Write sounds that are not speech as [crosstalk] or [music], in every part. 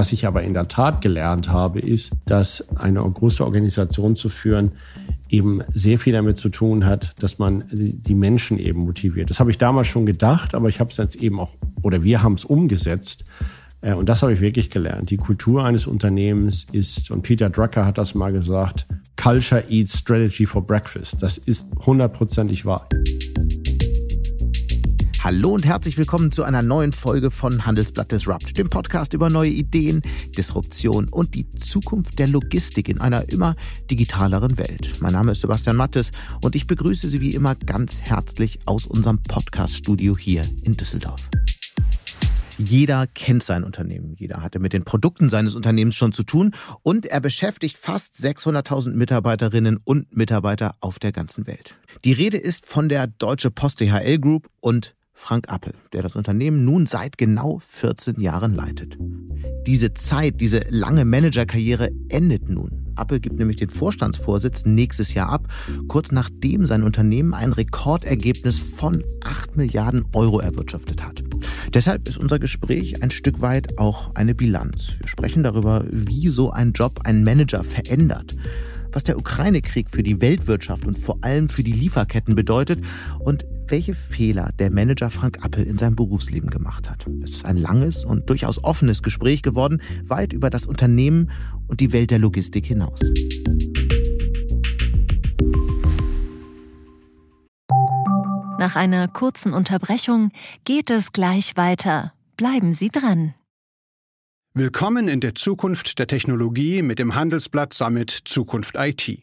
Was ich aber in der Tat gelernt habe, ist, dass eine große Organisation zu führen eben sehr viel damit zu tun hat, dass man die Menschen eben motiviert. Das habe ich damals schon gedacht, aber ich habe es jetzt eben auch, oder wir haben es umgesetzt. Äh, und das habe ich wirklich gelernt. Die Kultur eines Unternehmens ist, und Peter Drucker hat das mal gesagt, Culture eats Strategy for Breakfast. Das ist hundertprozentig wahr. Hallo und herzlich willkommen zu einer neuen Folge von Handelsblatt Disrupt, dem Podcast über neue Ideen, Disruption und die Zukunft der Logistik in einer immer digitaleren Welt. Mein Name ist Sebastian Mattes und ich begrüße Sie wie immer ganz herzlich aus unserem Podcaststudio hier in Düsseldorf. Jeder kennt sein Unternehmen. Jeder hatte mit den Produkten seines Unternehmens schon zu tun und er beschäftigt fast 600.000 Mitarbeiterinnen und Mitarbeiter auf der ganzen Welt. Die Rede ist von der Deutsche Post DHL Group und Frank Appel, der das Unternehmen nun seit genau 14 Jahren leitet. Diese Zeit, diese lange Managerkarriere endet nun. Appel gibt nämlich den Vorstandsvorsitz nächstes Jahr ab, kurz nachdem sein Unternehmen ein Rekordergebnis von 8 Milliarden Euro erwirtschaftet hat. Deshalb ist unser Gespräch ein Stück weit auch eine Bilanz. Wir sprechen darüber, wie so ein Job einen Manager verändert was der Ukraine-Krieg für die Weltwirtschaft und vor allem für die Lieferketten bedeutet und welche Fehler der Manager Frank Appel in seinem Berufsleben gemacht hat. Es ist ein langes und durchaus offenes Gespräch geworden, weit über das Unternehmen und die Welt der Logistik hinaus. Nach einer kurzen Unterbrechung geht es gleich weiter. Bleiben Sie dran. Willkommen in der Zukunft der Technologie mit dem Handelsblatt Summit Zukunft IT.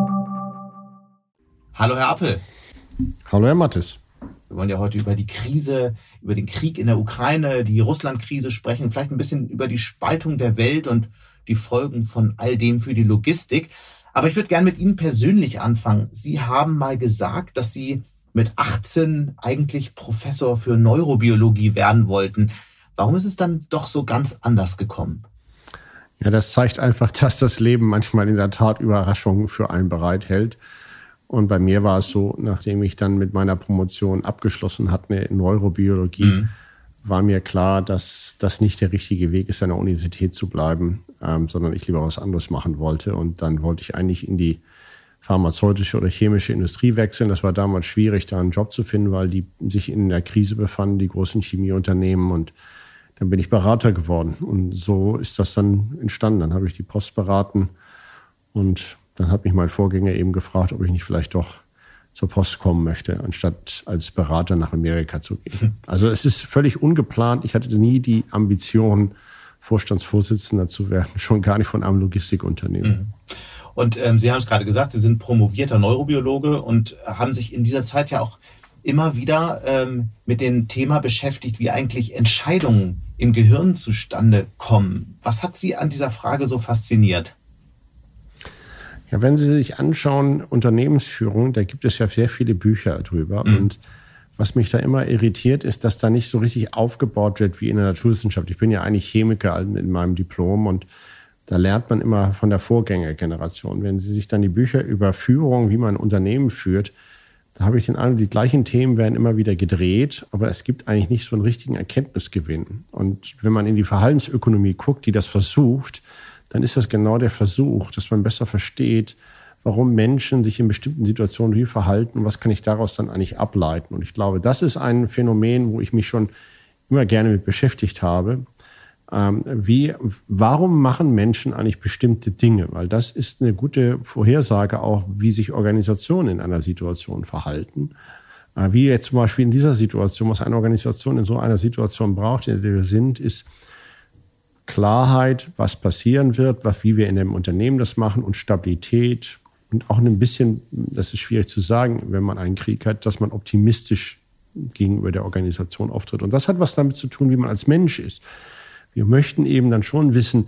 Hallo, Herr Appel. Hallo, Herr Mattes. Wir wollen ja heute über die Krise, über den Krieg in der Ukraine, die Russland-Krise sprechen, vielleicht ein bisschen über die Spaltung der Welt und die Folgen von all dem für die Logistik. Aber ich würde gerne mit Ihnen persönlich anfangen. Sie haben mal gesagt, dass Sie mit 18 eigentlich Professor für Neurobiologie werden wollten. Warum ist es dann doch so ganz anders gekommen? Ja, das zeigt einfach, dass das Leben manchmal in der Tat Überraschungen für einen bereithält. Und bei mir war es so, nachdem ich dann mit meiner Promotion abgeschlossen hatte in Neurobiologie, mhm. war mir klar, dass das nicht der richtige Weg ist, an der Universität zu bleiben, ähm, sondern ich lieber was anderes machen wollte. Und dann wollte ich eigentlich in die pharmazeutische oder chemische Industrie wechseln. Das war damals schwierig, da einen Job zu finden, weil die sich in der Krise befanden, die großen Chemieunternehmen. Und dann bin ich Berater geworden. Und so ist das dann entstanden. Dann habe ich die Post beraten und dann hat mich mein Vorgänger eben gefragt, ob ich nicht vielleicht doch zur Post kommen möchte, anstatt als Berater nach Amerika zu gehen. Hm. Also es ist völlig ungeplant. Ich hatte nie die Ambition, Vorstandsvorsitzender zu werden, [laughs] schon gar nicht von einem Logistikunternehmen. Mhm. Und ähm, Sie haben es gerade gesagt, Sie sind promovierter Neurobiologe und haben sich in dieser Zeit ja auch immer wieder ähm, mit dem Thema beschäftigt, wie eigentlich Entscheidungen im Gehirn zustande kommen. Was hat Sie an dieser Frage so fasziniert? Ja, wenn Sie sich anschauen, Unternehmensführung, da gibt es ja sehr viele Bücher drüber. Mhm. Und was mich da immer irritiert, ist, dass da nicht so richtig aufgebaut wird wie in der Naturwissenschaft. Ich bin ja eigentlich Chemiker in meinem Diplom und da lernt man immer von der Vorgängergeneration. Wenn Sie sich dann die Bücher über Führung, wie man ein Unternehmen führt, da habe ich den Eindruck, die gleichen Themen werden immer wieder gedreht, aber es gibt eigentlich nicht so einen richtigen Erkenntnisgewinn. Und wenn man in die Verhaltensökonomie guckt, die das versucht, dann ist das genau der Versuch, dass man besser versteht, warum Menschen sich in bestimmten Situationen wie verhalten und was kann ich daraus dann eigentlich ableiten. Und ich glaube, das ist ein Phänomen, wo ich mich schon immer gerne mit beschäftigt habe. Ähm, wie, warum machen Menschen eigentlich bestimmte Dinge? Weil das ist eine gute Vorhersage auch, wie sich Organisationen in einer Situation verhalten. Äh, wie jetzt zum Beispiel in dieser Situation, was eine Organisation in so einer Situation braucht, in der wir sind, ist, Klarheit, was passieren wird, was, wie wir in dem Unternehmen das machen und Stabilität und auch ein bisschen, das ist schwierig zu sagen, wenn man einen Krieg hat, dass man optimistisch gegenüber der Organisation auftritt. Und das hat was damit zu tun, wie man als Mensch ist. Wir möchten eben dann schon wissen,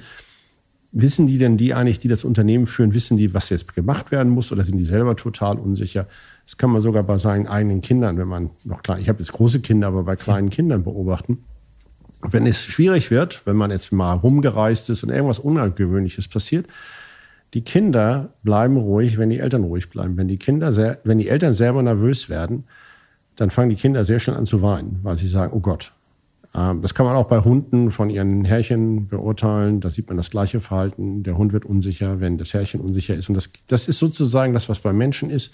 wissen die denn die eigentlich, die das Unternehmen führen, wissen die, was jetzt gemacht werden muss oder sind die selber total unsicher? Das kann man sogar bei seinen eigenen Kindern, wenn man noch klein, ich habe jetzt große Kinder, aber bei kleinen Kindern beobachten. Wenn es schwierig wird, wenn man jetzt mal rumgereist ist und irgendwas Ungewöhnliches passiert, die Kinder bleiben ruhig, wenn die Eltern ruhig bleiben. Wenn die Kinder, sehr, wenn die Eltern selber nervös werden, dann fangen die Kinder sehr schnell an zu weinen, weil sie sagen, oh Gott. Ähm, das kann man auch bei Hunden von ihren Herrchen beurteilen. Da sieht man das gleiche Verhalten. Der Hund wird unsicher, wenn das Herrchen unsicher ist. Und das, das ist sozusagen das, was bei Menschen ist.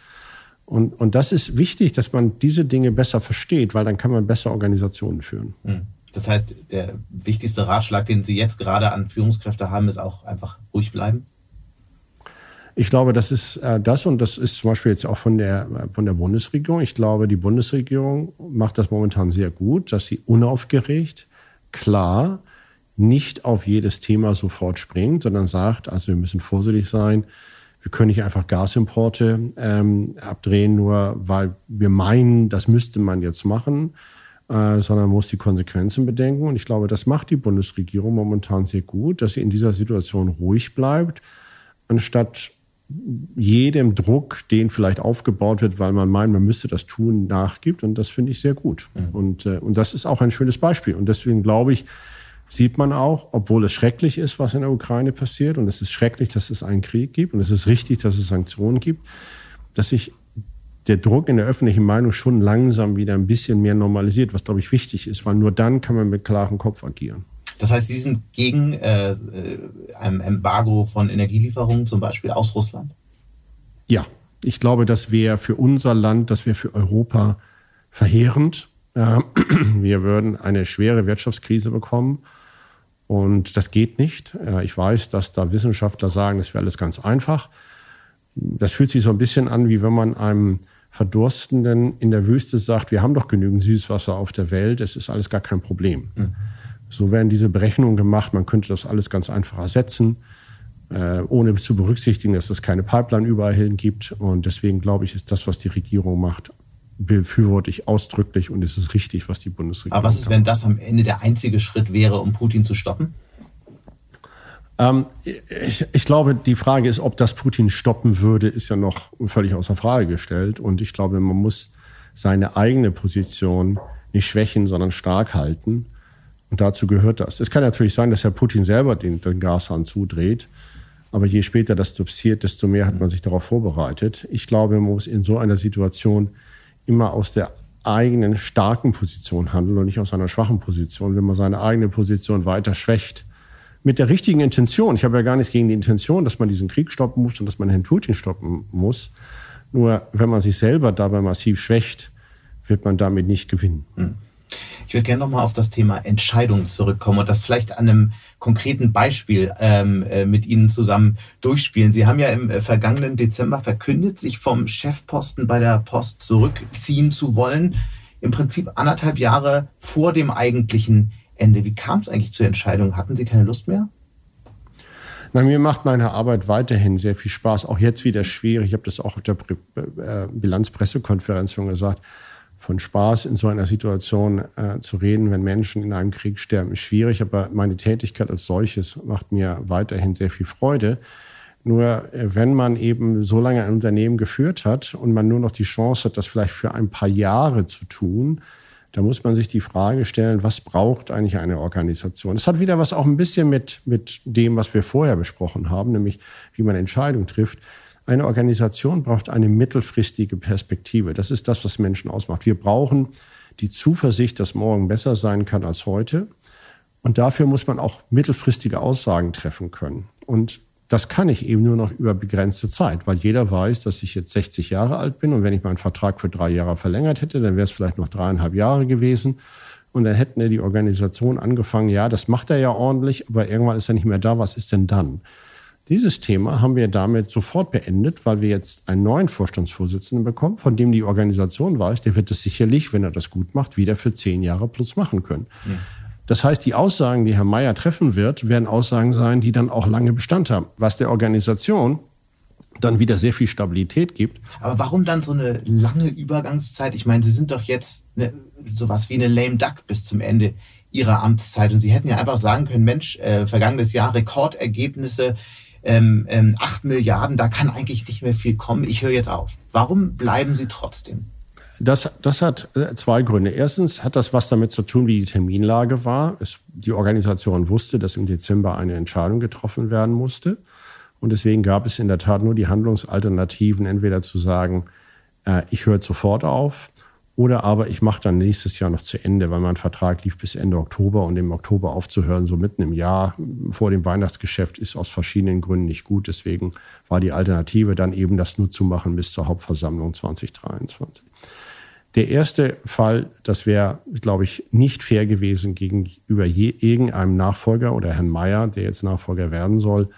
Und, und das ist wichtig, dass man diese Dinge besser versteht, weil dann kann man besser Organisationen führen. Hm. Das heißt, der wichtigste Ratschlag, den Sie jetzt gerade an Führungskräfte haben, ist auch einfach ruhig bleiben? Ich glaube, das ist äh, das und das ist zum Beispiel jetzt auch von der, von der Bundesregierung. Ich glaube, die Bundesregierung macht das momentan sehr gut, dass sie unaufgeregt, klar, nicht auf jedes Thema sofort springt, sondern sagt, also wir müssen vorsichtig sein. Wir können nicht einfach Gasimporte ähm, abdrehen, nur weil wir meinen, das müsste man jetzt machen, äh, sondern muss die Konsequenzen bedenken. Und ich glaube, das macht die Bundesregierung momentan sehr gut, dass sie in dieser Situation ruhig bleibt, anstatt jedem Druck, den vielleicht aufgebaut wird, weil man meint, man müsste das tun, nachgibt. Und das finde ich sehr gut. Mhm. Und, äh, und das ist auch ein schönes Beispiel. Und deswegen glaube ich, sieht man auch, obwohl es schrecklich ist, was in der Ukraine passiert, und es ist schrecklich, dass es einen Krieg gibt, und es ist richtig, dass es Sanktionen gibt, dass sich der Druck in der öffentlichen Meinung schon langsam wieder ein bisschen mehr normalisiert, was, glaube ich, wichtig ist, weil nur dann kann man mit klarem Kopf agieren. Das heißt, Sie sind gegen äh, ein Embargo von Energielieferungen zum Beispiel aus Russland? Ja, ich glaube, das wäre für unser Land, das wäre für Europa verheerend. Äh, [clears throat] wir würden eine schwere Wirtschaftskrise bekommen. Und das geht nicht. Äh, ich weiß, dass da Wissenschaftler sagen, das wäre alles ganz einfach. Das fühlt sich so ein bisschen an, wie wenn man einem Verdurstenden in der Wüste sagt, wir haben doch genügend Süßwasser auf der Welt, es ist alles gar kein Problem. Mhm. So werden diese Berechnungen gemacht. Man könnte das alles ganz einfach ersetzen, äh, ohne zu berücksichtigen, dass es keine Pipeline überall hin gibt. Und deswegen glaube ich, ist das, was die Regierung macht, befürworte ich ausdrücklich und es ist richtig, was die Bundesregierung macht. Aber was ist, wenn das am Ende der einzige Schritt wäre, um Putin zu stoppen? Ähm, ich, ich, glaube, die Frage ist, ob das Putin stoppen würde, ist ja noch völlig außer Frage gestellt. Und ich glaube, man muss seine eigene Position nicht schwächen, sondern stark halten. Und dazu gehört das. Es kann natürlich sein, dass Herr Putin selber den, den Gashahn zudreht. Aber je später das passiert, desto mehr hat man sich darauf vorbereitet. Ich glaube, man muss in so einer Situation immer aus der eigenen starken Position handeln und nicht aus einer schwachen Position. Wenn man seine eigene Position weiter schwächt, mit der richtigen Intention. Ich habe ja gar nichts gegen die Intention, dass man diesen Krieg stoppen muss und dass man Herrn Putin stoppen muss. Nur wenn man sich selber dabei massiv schwächt, wird man damit nicht gewinnen. Hm. Ich würde gerne nochmal auf das Thema Entscheidungen zurückkommen und das vielleicht an einem konkreten Beispiel ähm, äh, mit Ihnen zusammen durchspielen. Sie haben ja im äh, vergangenen Dezember verkündet, sich vom Chefposten bei der Post zurückziehen zu wollen. Im Prinzip anderthalb Jahre vor dem eigentlichen Ende. Wie kam es eigentlich zur Entscheidung? Hatten Sie keine Lust mehr? Na, mir macht meine Arbeit weiterhin sehr viel Spaß. Auch jetzt wieder schwierig. Ich habe das auch auf der äh, Bilanzpressekonferenz schon gesagt von Spaß in so einer Situation äh, zu reden, wenn Menschen in einem Krieg sterben, ist schwierig. Aber meine Tätigkeit als solches macht mir weiterhin sehr viel Freude. Nur äh, wenn man eben so lange ein Unternehmen geführt hat und man nur noch die Chance hat, das vielleicht für ein paar Jahre zu tun, da muss man sich die Frage stellen, was braucht eigentlich eine Organisation? Das hat wieder was auch ein bisschen mit, mit dem, was wir vorher besprochen haben, nämlich wie man Entscheidungen trifft. Eine Organisation braucht eine mittelfristige Perspektive. Das ist das, was Menschen ausmacht. Wir brauchen die Zuversicht, dass morgen besser sein kann als heute. Und dafür muss man auch mittelfristige Aussagen treffen können. Und das kann ich eben nur noch über begrenzte Zeit, weil jeder weiß, dass ich jetzt 60 Jahre alt bin und wenn ich meinen Vertrag für drei Jahre verlängert hätte, dann wäre es vielleicht noch dreieinhalb Jahre gewesen. Und dann hätten die Organisation angefangen, ja, das macht er ja ordentlich, aber irgendwann ist er nicht mehr da, was ist denn dann? Dieses Thema haben wir damit sofort beendet, weil wir jetzt einen neuen Vorstandsvorsitzenden bekommen, von dem die Organisation weiß, der wird es sicherlich, wenn er das gut macht, wieder für zehn Jahre plus machen können. Ja. Das heißt, die Aussagen, die Herr Mayer treffen wird, werden Aussagen sein, die dann auch lange Bestand haben. Was der Organisation dann wieder sehr viel Stabilität gibt. Aber warum dann so eine lange Übergangszeit? Ich meine, Sie sind doch jetzt eine, sowas wie eine lame duck bis zum Ende Ihrer Amtszeit. Und Sie hätten ja einfach sagen können, Mensch, äh, vergangenes Jahr Rekordergebnisse, ähm, ähm, 8 Milliarden, da kann eigentlich nicht mehr viel kommen. Ich höre jetzt auf. Warum bleiben Sie trotzdem? Das, das hat äh, zwei Gründe. Erstens hat das was damit zu tun, wie die Terminlage war. Es, die Organisation wusste, dass im Dezember eine Entscheidung getroffen werden musste. Und deswegen gab es in der Tat nur die Handlungsalternativen, entweder zu sagen, äh, ich höre sofort auf oder aber ich mache dann nächstes Jahr noch zu Ende, weil mein Vertrag lief bis Ende Oktober und im Oktober aufzuhören, so mitten im Jahr vor dem Weihnachtsgeschäft, ist aus verschiedenen Gründen nicht gut. Deswegen war die Alternative dann eben das nur zu machen bis zur Hauptversammlung 2023. Der erste Fall, das wäre, glaube ich, nicht fair gewesen gegenüber je, irgendeinem Nachfolger oder Herrn Mayer, der jetzt Nachfolger werden soll.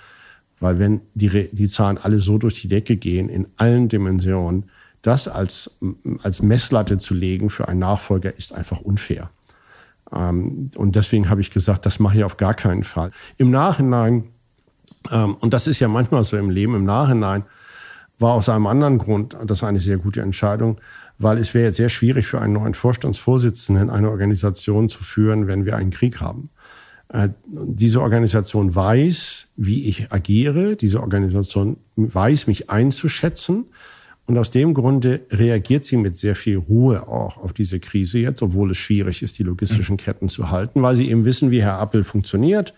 Weil wenn die, die Zahlen alle so durch die Decke gehen, in allen Dimensionen, das als, als Messlatte zu legen für einen Nachfolger ist einfach unfair. Ähm, und deswegen habe ich gesagt, das mache ich auf gar keinen Fall. Im Nachhinein, ähm, und das ist ja manchmal so im Leben, im Nachhinein war aus einem anderen Grund das eine sehr gute Entscheidung, weil es wäre jetzt sehr schwierig für einen neuen Vorstandsvorsitzenden eine Organisation zu führen, wenn wir einen Krieg haben. Äh, diese Organisation weiß, wie ich agiere. Diese Organisation weiß, mich einzuschätzen. Und aus dem Grunde reagiert sie mit sehr viel Ruhe auch auf diese Krise jetzt, obwohl es schwierig ist, die logistischen Ketten zu halten, weil sie eben wissen, wie Herr Appel funktioniert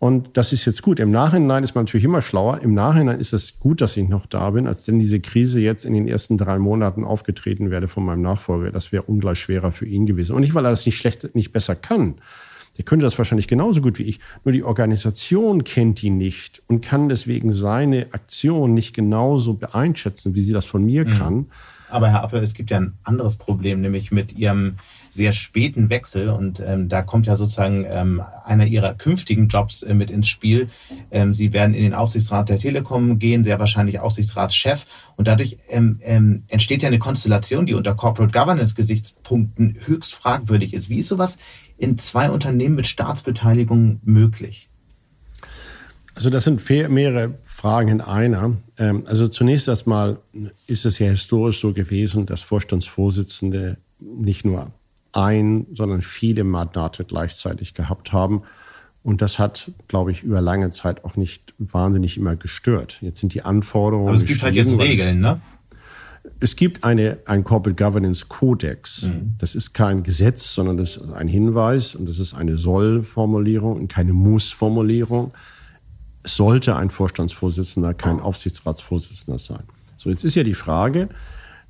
und das ist jetzt gut. Im Nachhinein ist man natürlich immer schlauer. Im Nachhinein ist es gut, dass ich noch da bin, als wenn diese Krise jetzt in den ersten drei Monaten aufgetreten werde von meinem Nachfolger. Das wäre ungleich schwerer für ihn gewesen. Und nicht, weil er das nicht schlecht, nicht besser kann. Der könnte das wahrscheinlich genauso gut wie ich. Nur die Organisation kennt ihn nicht und kann deswegen seine Aktion nicht genauso einschätzen, wie sie das von mir mhm. kann. Aber Herr Appel, es gibt ja ein anderes Problem, nämlich mit Ihrem sehr späten Wechsel. Und ähm, da kommt ja sozusagen ähm, einer Ihrer künftigen Jobs äh, mit ins Spiel. Ähm, Sie werden in den Aufsichtsrat der Telekom gehen, sehr wahrscheinlich Aufsichtsratschef. Und dadurch ähm, ähm, entsteht ja eine Konstellation, die unter Corporate Governance-Gesichtspunkten höchst fragwürdig ist. Wie ist sowas in zwei Unternehmen mit Staatsbeteiligung möglich? Also das sind mehrere Fragen in einer. Ähm, also zunächst erstmal ist es ja historisch so gewesen, dass Vorstandsvorsitzende nicht nur ein, sondern viele Mandate gleichzeitig gehabt haben. Und das hat, glaube ich, über lange Zeit auch nicht wahnsinnig immer gestört. Jetzt sind die Anforderungen. Aber es gibt halt jetzt Regeln, ne? Es gibt eine, ein Corporate Governance Codex. Mhm. Das ist kein Gesetz, sondern das ist ein Hinweis und das ist eine Soll-Formulierung und keine Muss-Formulierung. Es sollte ein Vorstandsvorsitzender kein Aufsichtsratsvorsitzender sein. So, jetzt ist ja die Frage,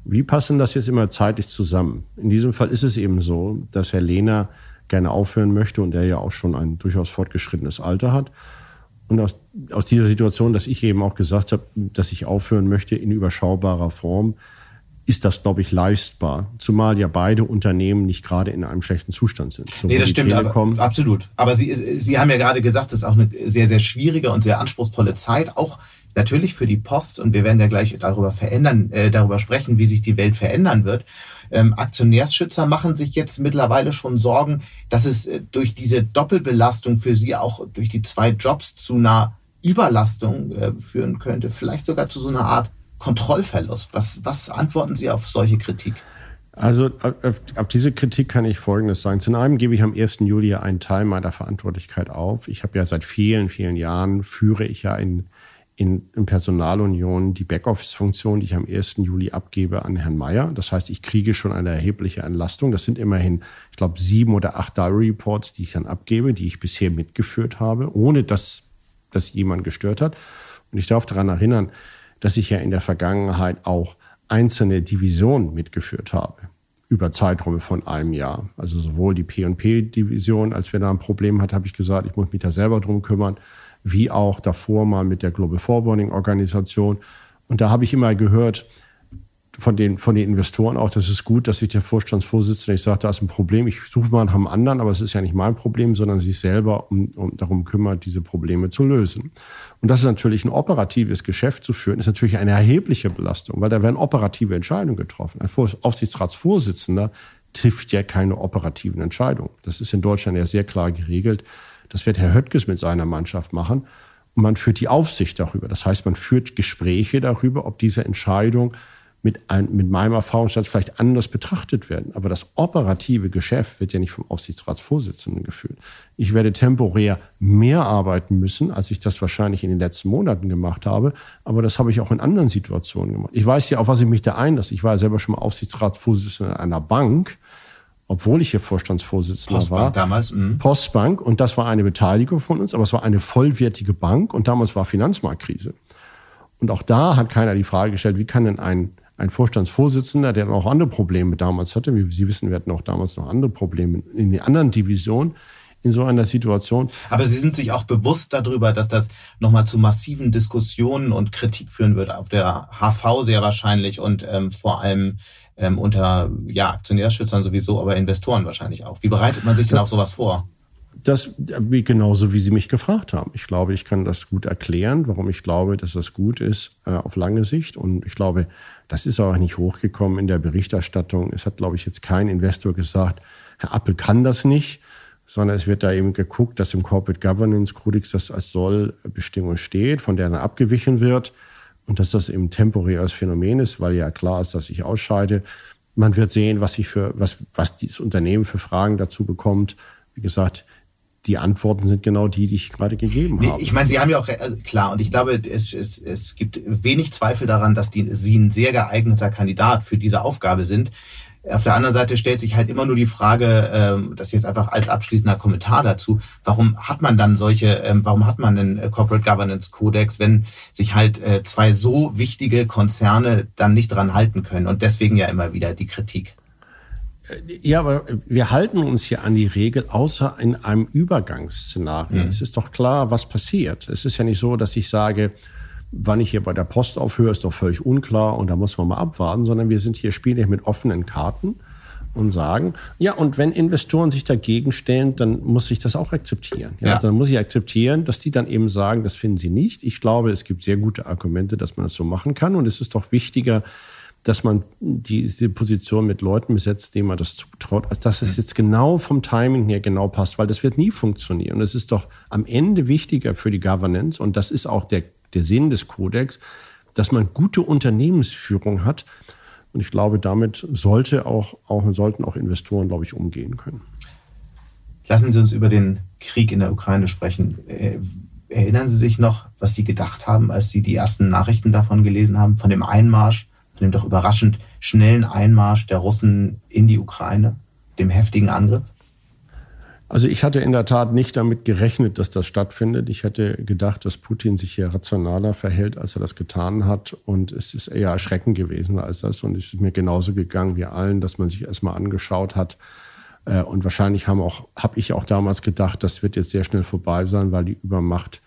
wie passen das jetzt immer zeitlich zusammen? In diesem Fall ist es eben so, dass Herr Lehner gerne aufhören möchte und er ja auch schon ein durchaus fortgeschrittenes Alter hat. Und aus, aus dieser Situation, dass ich eben auch gesagt habe, dass ich aufhören möchte in überschaubarer Form, ist das, glaube ich, leistbar. Zumal ja beide Unternehmen nicht gerade in einem schlechten Zustand sind. So nee, das stimmt, Telekom, aber, absolut. Aber Sie, Sie haben ja gerade gesagt, das ist auch eine sehr, sehr schwierige und sehr anspruchsvolle Zeit, auch natürlich für die Post, und wir werden ja gleich darüber verändern, äh, darüber sprechen, wie sich die Welt verändern wird. Ähm, Aktionärsschützer machen sich jetzt mittlerweile schon Sorgen, dass es äh, durch diese Doppelbelastung für sie auch durch die zwei Jobs zu einer Überlastung äh, führen könnte, vielleicht sogar zu so einer Art Kontrollverlust. Was, was antworten Sie auf solche Kritik? Also auf, auf, diese Kritik kann ich Folgendes sagen. Zum einen gebe ich am 1. Juli einen Teil meiner Verantwortlichkeit auf. Ich habe ja seit vielen, vielen Jahren, führe ich ja in in, in Personalunion die Backoffice-Funktion, die ich am 1. Juli abgebe, an Herrn Mayer. Das heißt, ich kriege schon eine erhebliche Entlastung. Das sind immerhin, ich glaube, sieben oder acht Diary Reports, die ich dann abgebe, die ich bisher mitgeführt habe, ohne dass das jemand gestört hat. Und ich darf daran erinnern, dass ich ja in der Vergangenheit auch einzelne Divisionen mitgeführt habe über Zeiträume von einem Jahr. Also sowohl die P&P-Division, als wir da ein Problem hatten, habe ich gesagt, ich muss mich da selber drum kümmern wie auch davor mal mit der Global Forwarding Organisation. Und da habe ich immer gehört von den, von den Investoren auch, das ist gut, dass sich der Vorstandsvorsitzende, ich sage, da ist ein Problem, ich suche mal nach einem anderen, aber es ist ja nicht mein Problem, sondern sich selber um, um, darum kümmert, diese Probleme zu lösen. Und das ist natürlich ein operatives Geschäft zu führen, ist natürlich eine erhebliche Belastung, weil da werden operative Entscheidungen getroffen. Ein Aufsichtsratsvorsitzender trifft ja keine operativen Entscheidungen. Das ist in Deutschland ja sehr klar geregelt. Das wird Herr Höttges mit seiner Mannschaft machen. Und man führt die Aufsicht darüber. Das heißt, man führt Gespräche darüber, ob diese Entscheidung mit, ein, mit meinem Erfahrungsschatz vielleicht anders betrachtet werden. Aber das operative Geschäft wird ja nicht vom Aufsichtsratsvorsitzenden geführt. Ich werde temporär mehr arbeiten müssen, als ich das wahrscheinlich in den letzten Monaten gemacht habe. Aber das habe ich auch in anderen Situationen gemacht. Ich weiß ja, auf was ich mich da einlasse. Ich war ja selber schon mal Aufsichtsratsvorsitzender einer Bank obwohl ich hier Vorstandsvorsitzender Postbank war. damals. Mh. Postbank und das war eine Beteiligung von uns, aber es war eine vollwertige Bank und damals war Finanzmarktkrise. Und auch da hat keiner die Frage gestellt, wie kann denn ein, ein Vorstandsvorsitzender, der auch andere Probleme damals hatte, wie Sie wissen, wir hatten auch damals noch andere Probleme in den anderen Divisionen, in so einer Situation. Aber Sie sind sich auch bewusst darüber, dass das nochmal zu massiven Diskussionen und Kritik führen wird auf der HV sehr wahrscheinlich und ähm, vor allem ähm, unter ja, Aktionärschützern sowieso, aber Investoren wahrscheinlich auch. Wie bereitet man sich denn auf sowas vor? Das genauso wie Sie mich gefragt haben. Ich glaube, ich kann das gut erklären, warum ich glaube, dass das gut ist äh, auf lange Sicht. Und ich glaube, das ist auch nicht hochgekommen in der Berichterstattung. Es hat, glaube ich, jetzt kein Investor gesagt, Herr Appel kann das nicht, sondern es wird da eben geguckt, dass im Corporate Governance Codex das als Sollbestimmung steht, von der dann abgewichen wird und dass das eben temporäres Phänomen ist, weil ja klar ist, dass ich ausscheide. Man wird sehen, was ich für, was, was dieses Unternehmen für Fragen dazu bekommt. Wie gesagt, die Antworten sind genau die, die ich gerade gegeben habe. Ich meine, Sie haben ja auch, also klar, und ich glaube, es, es, es gibt wenig Zweifel daran, dass die, Sie ein sehr geeigneter Kandidat für diese Aufgabe sind. Auf der anderen Seite stellt sich halt immer nur die Frage, ähm, das jetzt einfach als abschließender Kommentar dazu, warum hat man dann solche, ähm, warum hat man einen äh, Corporate Governance Codex, wenn sich halt äh, zwei so wichtige Konzerne dann nicht dran halten können? Und deswegen ja immer wieder die Kritik. Ja, aber wir halten uns hier an die Regel, außer in einem Übergangsszenario. Mhm. Es ist doch klar, was passiert. Es ist ja nicht so, dass ich sage, wann ich hier bei der Post aufhöre, ist doch völlig unklar und da muss man mal abwarten, sondern wir sind hier spielen mit offenen Karten und sagen, ja, und wenn Investoren sich dagegen stellen, dann muss ich das auch akzeptieren. Ja, ja. Dann muss ich akzeptieren, dass die dann eben sagen, das finden sie nicht. Ich glaube, es gibt sehr gute Argumente, dass man das so machen kann und es ist doch wichtiger, dass man diese Position mit Leuten besetzt, denen man das zutraut, als dass es mhm. jetzt genau vom Timing her genau passt, weil das wird nie funktionieren. Und es ist doch am Ende wichtiger für die Governance, und das ist auch der, der Sinn des Kodex, dass man gute Unternehmensführung hat. Und ich glaube, damit sollte auch, auch, sollten auch Investoren, glaube ich, umgehen können. Lassen Sie uns über den Krieg in der Ukraine sprechen. Äh, erinnern Sie sich noch, was Sie gedacht haben, als Sie die ersten Nachrichten davon gelesen haben, von dem Einmarsch dem doch überraschend schnellen Einmarsch der Russen in die Ukraine, dem heftigen Angriff? Also ich hatte in der Tat nicht damit gerechnet, dass das stattfindet. Ich hätte gedacht, dass Putin sich hier rationaler verhält, als er das getan hat. Und es ist eher erschreckend gewesen als das. Und es ist mir genauso gegangen wie allen, dass man sich erstmal angeschaut hat. Äh, und wahrscheinlich habe ich auch damals gedacht, das wird jetzt sehr schnell vorbei sein, weil die Übermacht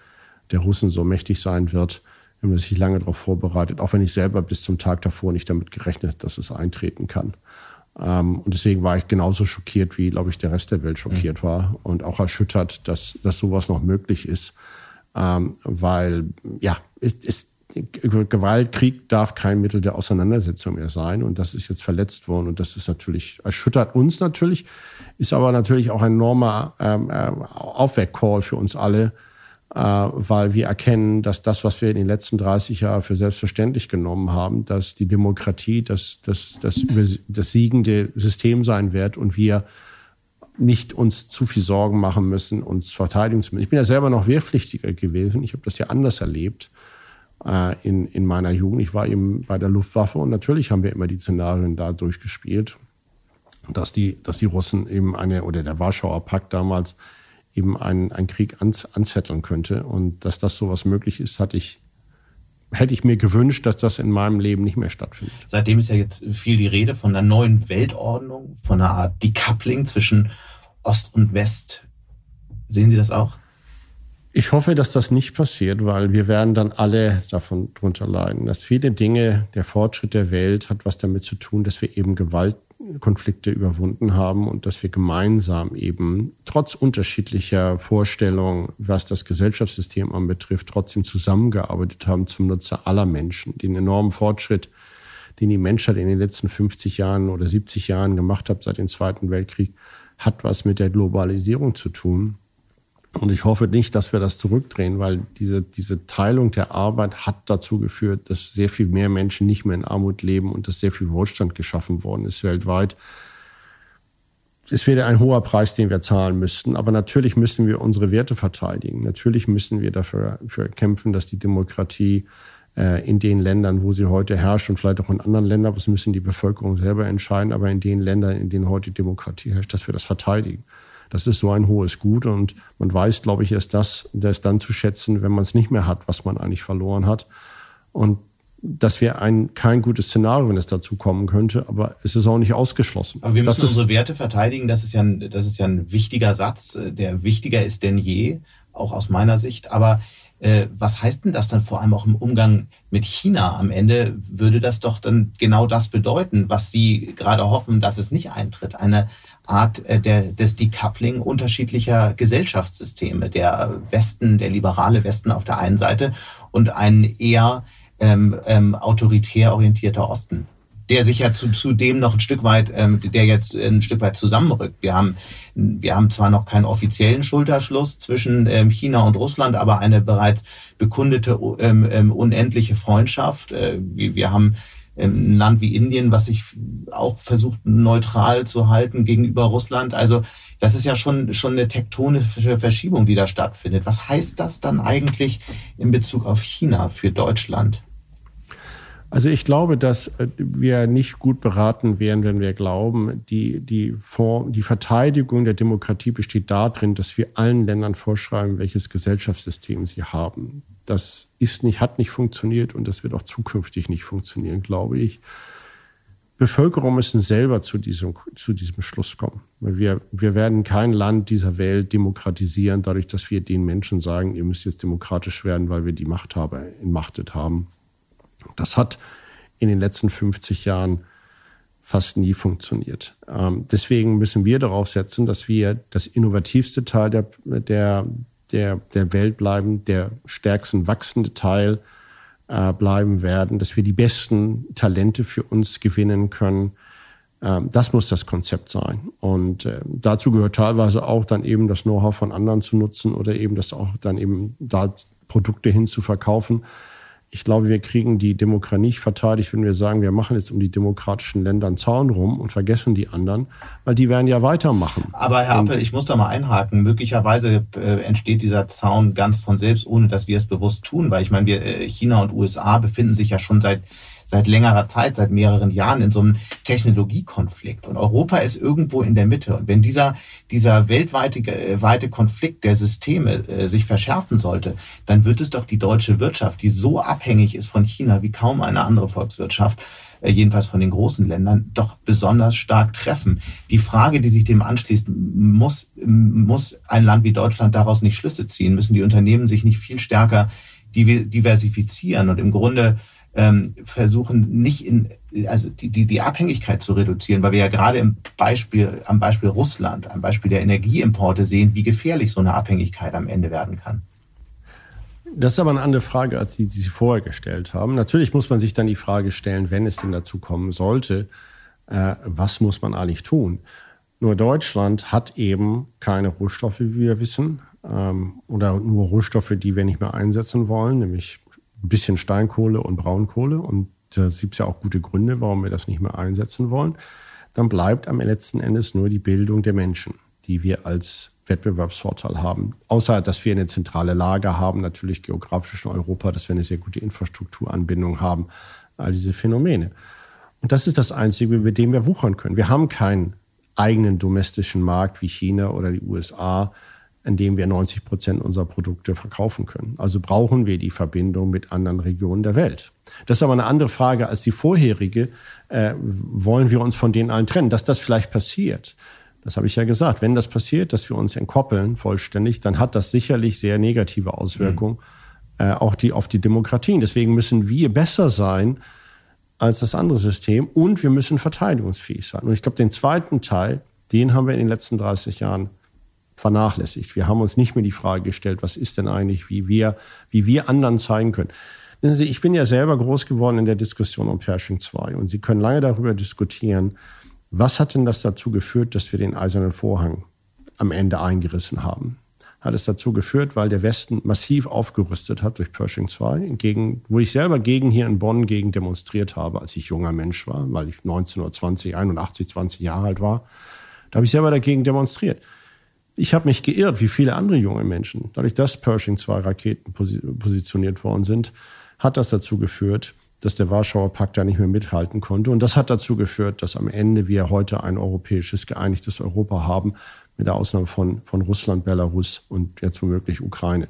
der Russen so mächtig sein wird, wir haben sich lange darauf vorbereitet, auch wenn ich selber bis zum Tag davor nicht damit gerechnet, dass es eintreten kann. Ähm, und deswegen war ich genauso schockiert, wie, glaube ich, der Rest der Welt schockiert mhm. war und auch erschüttert, dass, dass sowas noch möglich ist. Ähm, weil, ja, ist, ist, Gewalt, Krieg darf kein Mittel der Auseinandersetzung mehr sein. Und das ist jetzt verletzt worden. Und das ist natürlich, erschüttert uns natürlich, ist aber natürlich auch ein enormer ähm, äh, Aufweckcall für uns alle, weil wir erkennen, dass das, was wir in den letzten 30 Jahren für selbstverständlich genommen haben, dass die Demokratie das, das, das, das siegende System sein wird und wir nicht uns zu viel Sorgen machen müssen, uns verteidigen zu müssen. Ich bin ja selber noch wehrpflichtiger gewesen. Ich habe das ja anders erlebt äh, in, in meiner Jugend. Ich war eben bei der Luftwaffe und natürlich haben wir immer die Szenarien da durchgespielt, dass die, dass die Russen eben eine, oder der Warschauer Pakt damals eben einen, einen Krieg ans, anzetteln könnte. Und dass das sowas möglich ist, hatte ich, hätte ich mir gewünscht, dass das in meinem Leben nicht mehr stattfindet. Seitdem ist ja jetzt viel die Rede von einer neuen Weltordnung, von einer Art Decoupling zwischen Ost und West. Sehen Sie das auch? Ich hoffe, dass das nicht passiert, weil wir werden dann alle davon drunter leiden. Dass viele Dinge, der Fortschritt der Welt hat was damit zu tun, dass wir eben Gewalt Konflikte überwunden haben und dass wir gemeinsam eben trotz unterschiedlicher Vorstellungen, was das Gesellschaftssystem anbetrifft, trotzdem zusammengearbeitet haben zum Nutzer aller Menschen. Den enormen Fortschritt, den die Menschheit in den letzten 50 Jahren oder 70 Jahren gemacht hat seit dem Zweiten Weltkrieg, hat was mit der Globalisierung zu tun. Und ich hoffe nicht, dass wir das zurückdrehen, weil diese, diese Teilung der Arbeit hat dazu geführt, dass sehr viel mehr Menschen nicht mehr in Armut leben und dass sehr viel Wohlstand geschaffen worden ist weltweit. Es wäre ein hoher Preis, den wir zahlen müssten. Aber natürlich müssen wir unsere Werte verteidigen. Natürlich müssen wir dafür, dafür kämpfen, dass die Demokratie äh, in den Ländern, wo sie heute herrscht und vielleicht auch in anderen Ländern, das müssen die Bevölkerung selber entscheiden, aber in den Ländern, in denen heute Demokratie herrscht, dass wir das verteidigen. Das ist so ein hohes Gut und man weiß, glaube ich, erst das, das dann zu schätzen, wenn man es nicht mehr hat, was man eigentlich verloren hat. Und das wäre ein, kein gutes Szenario, wenn es dazu kommen könnte, aber es ist auch nicht ausgeschlossen. Aber wir müssen das unsere Werte verteidigen, das ist, ja ein, das ist ja ein wichtiger Satz, äh, der wichtiger ist denn je, auch aus meiner Sicht. Aber äh, was heißt denn das dann vor allem auch im Umgang mit China? Am Ende würde das doch dann genau das bedeuten, was Sie gerade hoffen, dass es nicht eintritt. Eine Art äh, der, des Decoupling unterschiedlicher Gesellschaftssysteme. Der Westen, der liberale Westen auf der einen Seite und ein eher ähm, ähm, autoritär orientierter Osten der sich ja zu, zu dem noch ein Stück weit, ähm, der jetzt ein Stück weit zusammenrückt. Wir haben, wir haben zwar noch keinen offiziellen Schulterschluss zwischen ähm, China und Russland, aber eine bereits bekundete ähm, ähm, unendliche Freundschaft. Äh, wir, wir haben ein Land wie Indien, was sich auch versucht neutral zu halten gegenüber Russland. Also das ist ja schon, schon eine tektonische Verschiebung, die da stattfindet. Was heißt das dann eigentlich in Bezug auf China für Deutschland? Also ich glaube, dass äh, wir nicht gut beraten wären, wenn wir glauben, die, die, Form, die Verteidigung der Demokratie besteht darin, dass wir allen Ländern vorschreiben, welches Gesellschaftssystem sie haben. Das ist nicht, hat nicht funktioniert und das wird auch zukünftig nicht funktionieren, glaube ich. Bevölkerung müssen selber zu diesem, zu diesem Schluss kommen. Wir, wir werden kein Land dieser Welt demokratisieren, dadurch, dass wir den Menschen sagen, ihr müsst jetzt demokratisch werden, weil wir die Machthaber entmachtet haben. Das hat in den letzten 50 Jahren fast nie funktioniert. Ähm, deswegen müssen wir darauf setzen, dass wir das innovativste Teil der, der, der, der Welt bleiben, der stärksten wachsende Teil äh, bleiben werden, dass wir die besten Talente für uns gewinnen können. Ähm, das muss das Konzept sein. Und äh, dazu gehört teilweise auch dann eben das Know-how von anderen zu nutzen oder eben das auch dann eben da Produkte hin zu verkaufen ich glaube, wir kriegen die Demokratie nicht verteidigt, wenn wir sagen, wir machen jetzt um die demokratischen Länder einen Zaun rum und vergessen die anderen, weil die werden ja weitermachen. Aber Herr Appel, ich muss da mal einhaken. Möglicherweise äh, entsteht dieser Zaun ganz von selbst, ohne dass wir es bewusst tun, weil ich meine, wir, äh, China und USA befinden sich ja schon seit seit längerer Zeit, seit mehreren Jahren in so einem Technologiekonflikt. Und Europa ist irgendwo in der Mitte. Und wenn dieser, dieser weltweite äh, weite Konflikt der Systeme äh, sich verschärfen sollte, dann wird es doch die deutsche Wirtschaft, die so abhängig ist von China wie kaum eine andere Volkswirtschaft, äh, jedenfalls von den großen Ländern, doch besonders stark treffen. Die Frage, die sich dem anschließt, muss, muss ein Land wie Deutschland daraus nicht Schlüsse ziehen? Müssen die Unternehmen sich nicht viel stärker diversifizieren und im Grunde ähm, versuchen nicht in, also die, die, die Abhängigkeit zu reduzieren, weil wir ja gerade im Beispiel, am Beispiel Russland, am Beispiel der Energieimporte sehen, wie gefährlich so eine Abhängigkeit am Ende werden kann. Das ist aber eine andere Frage, als die, die Sie vorher gestellt haben. Natürlich muss man sich dann die Frage stellen, wenn es denn dazu kommen sollte, äh, was muss man eigentlich tun? Nur Deutschland hat eben keine Rohstoffe, wie wir wissen, ähm, oder nur Rohstoffe, die wir nicht mehr einsetzen wollen, nämlich ein bisschen Steinkohle und Braunkohle. Und da gibt es ja auch gute Gründe, warum wir das nicht mehr einsetzen wollen. Dann bleibt am letzten Endes nur die Bildung der Menschen, die wir als Wettbewerbsvorteil haben. Außer, dass wir eine zentrale Lage haben, natürlich geografisch in Europa, dass wir eine sehr gute Infrastrukturanbindung haben, all diese Phänomene. Und das ist das Einzige, mit dem wir wuchern können. Wir haben keinen eigenen domestischen Markt wie China oder die USA, in dem wir 90 Prozent unserer Produkte verkaufen können. Also brauchen wir die Verbindung mit anderen Regionen der Welt. Das ist aber eine andere Frage als die vorherige. Äh, wollen wir uns von denen allen trennen? Dass das vielleicht passiert, das habe ich ja gesagt. Wenn das passiert, dass wir uns entkoppeln vollständig, dann hat das sicherlich sehr negative Auswirkungen mhm. äh, auch die, auf die Demokratien. Deswegen müssen wir besser sein als das andere System und wir müssen verteidigungsfähig sein. Und ich glaube, den zweiten Teil, den haben wir in den letzten 30 Jahren vernachlässigt. Wir haben uns nicht mehr die Frage gestellt, was ist denn eigentlich, wie wir, wie wir anderen zeigen können. Wissen Sie, ich bin ja selber groß geworden in der Diskussion um Pershing 2 und Sie können lange darüber diskutieren, was hat denn das dazu geführt, dass wir den eisernen Vorhang am Ende eingerissen haben? hat es dazu geführt, weil der Westen massiv aufgerüstet hat durch Pershing 2, gegen, wo ich selber gegen hier in Bonn gegen demonstriert habe, als ich junger Mensch war, weil ich 19 oder 20, 81, 20 Jahre alt war. Da habe ich selber dagegen demonstriert. Ich habe mich geirrt, wie viele andere junge Menschen. Dadurch, dass Pershing 2 Raketen positioniert worden sind, hat das dazu geführt, dass der Warschauer Pakt da nicht mehr mithalten konnte. Und das hat dazu geführt, dass am Ende wir heute ein europäisches, geeinigtes Europa haben, mit der Ausnahme von, von Russland, Belarus und jetzt womöglich Ukraine.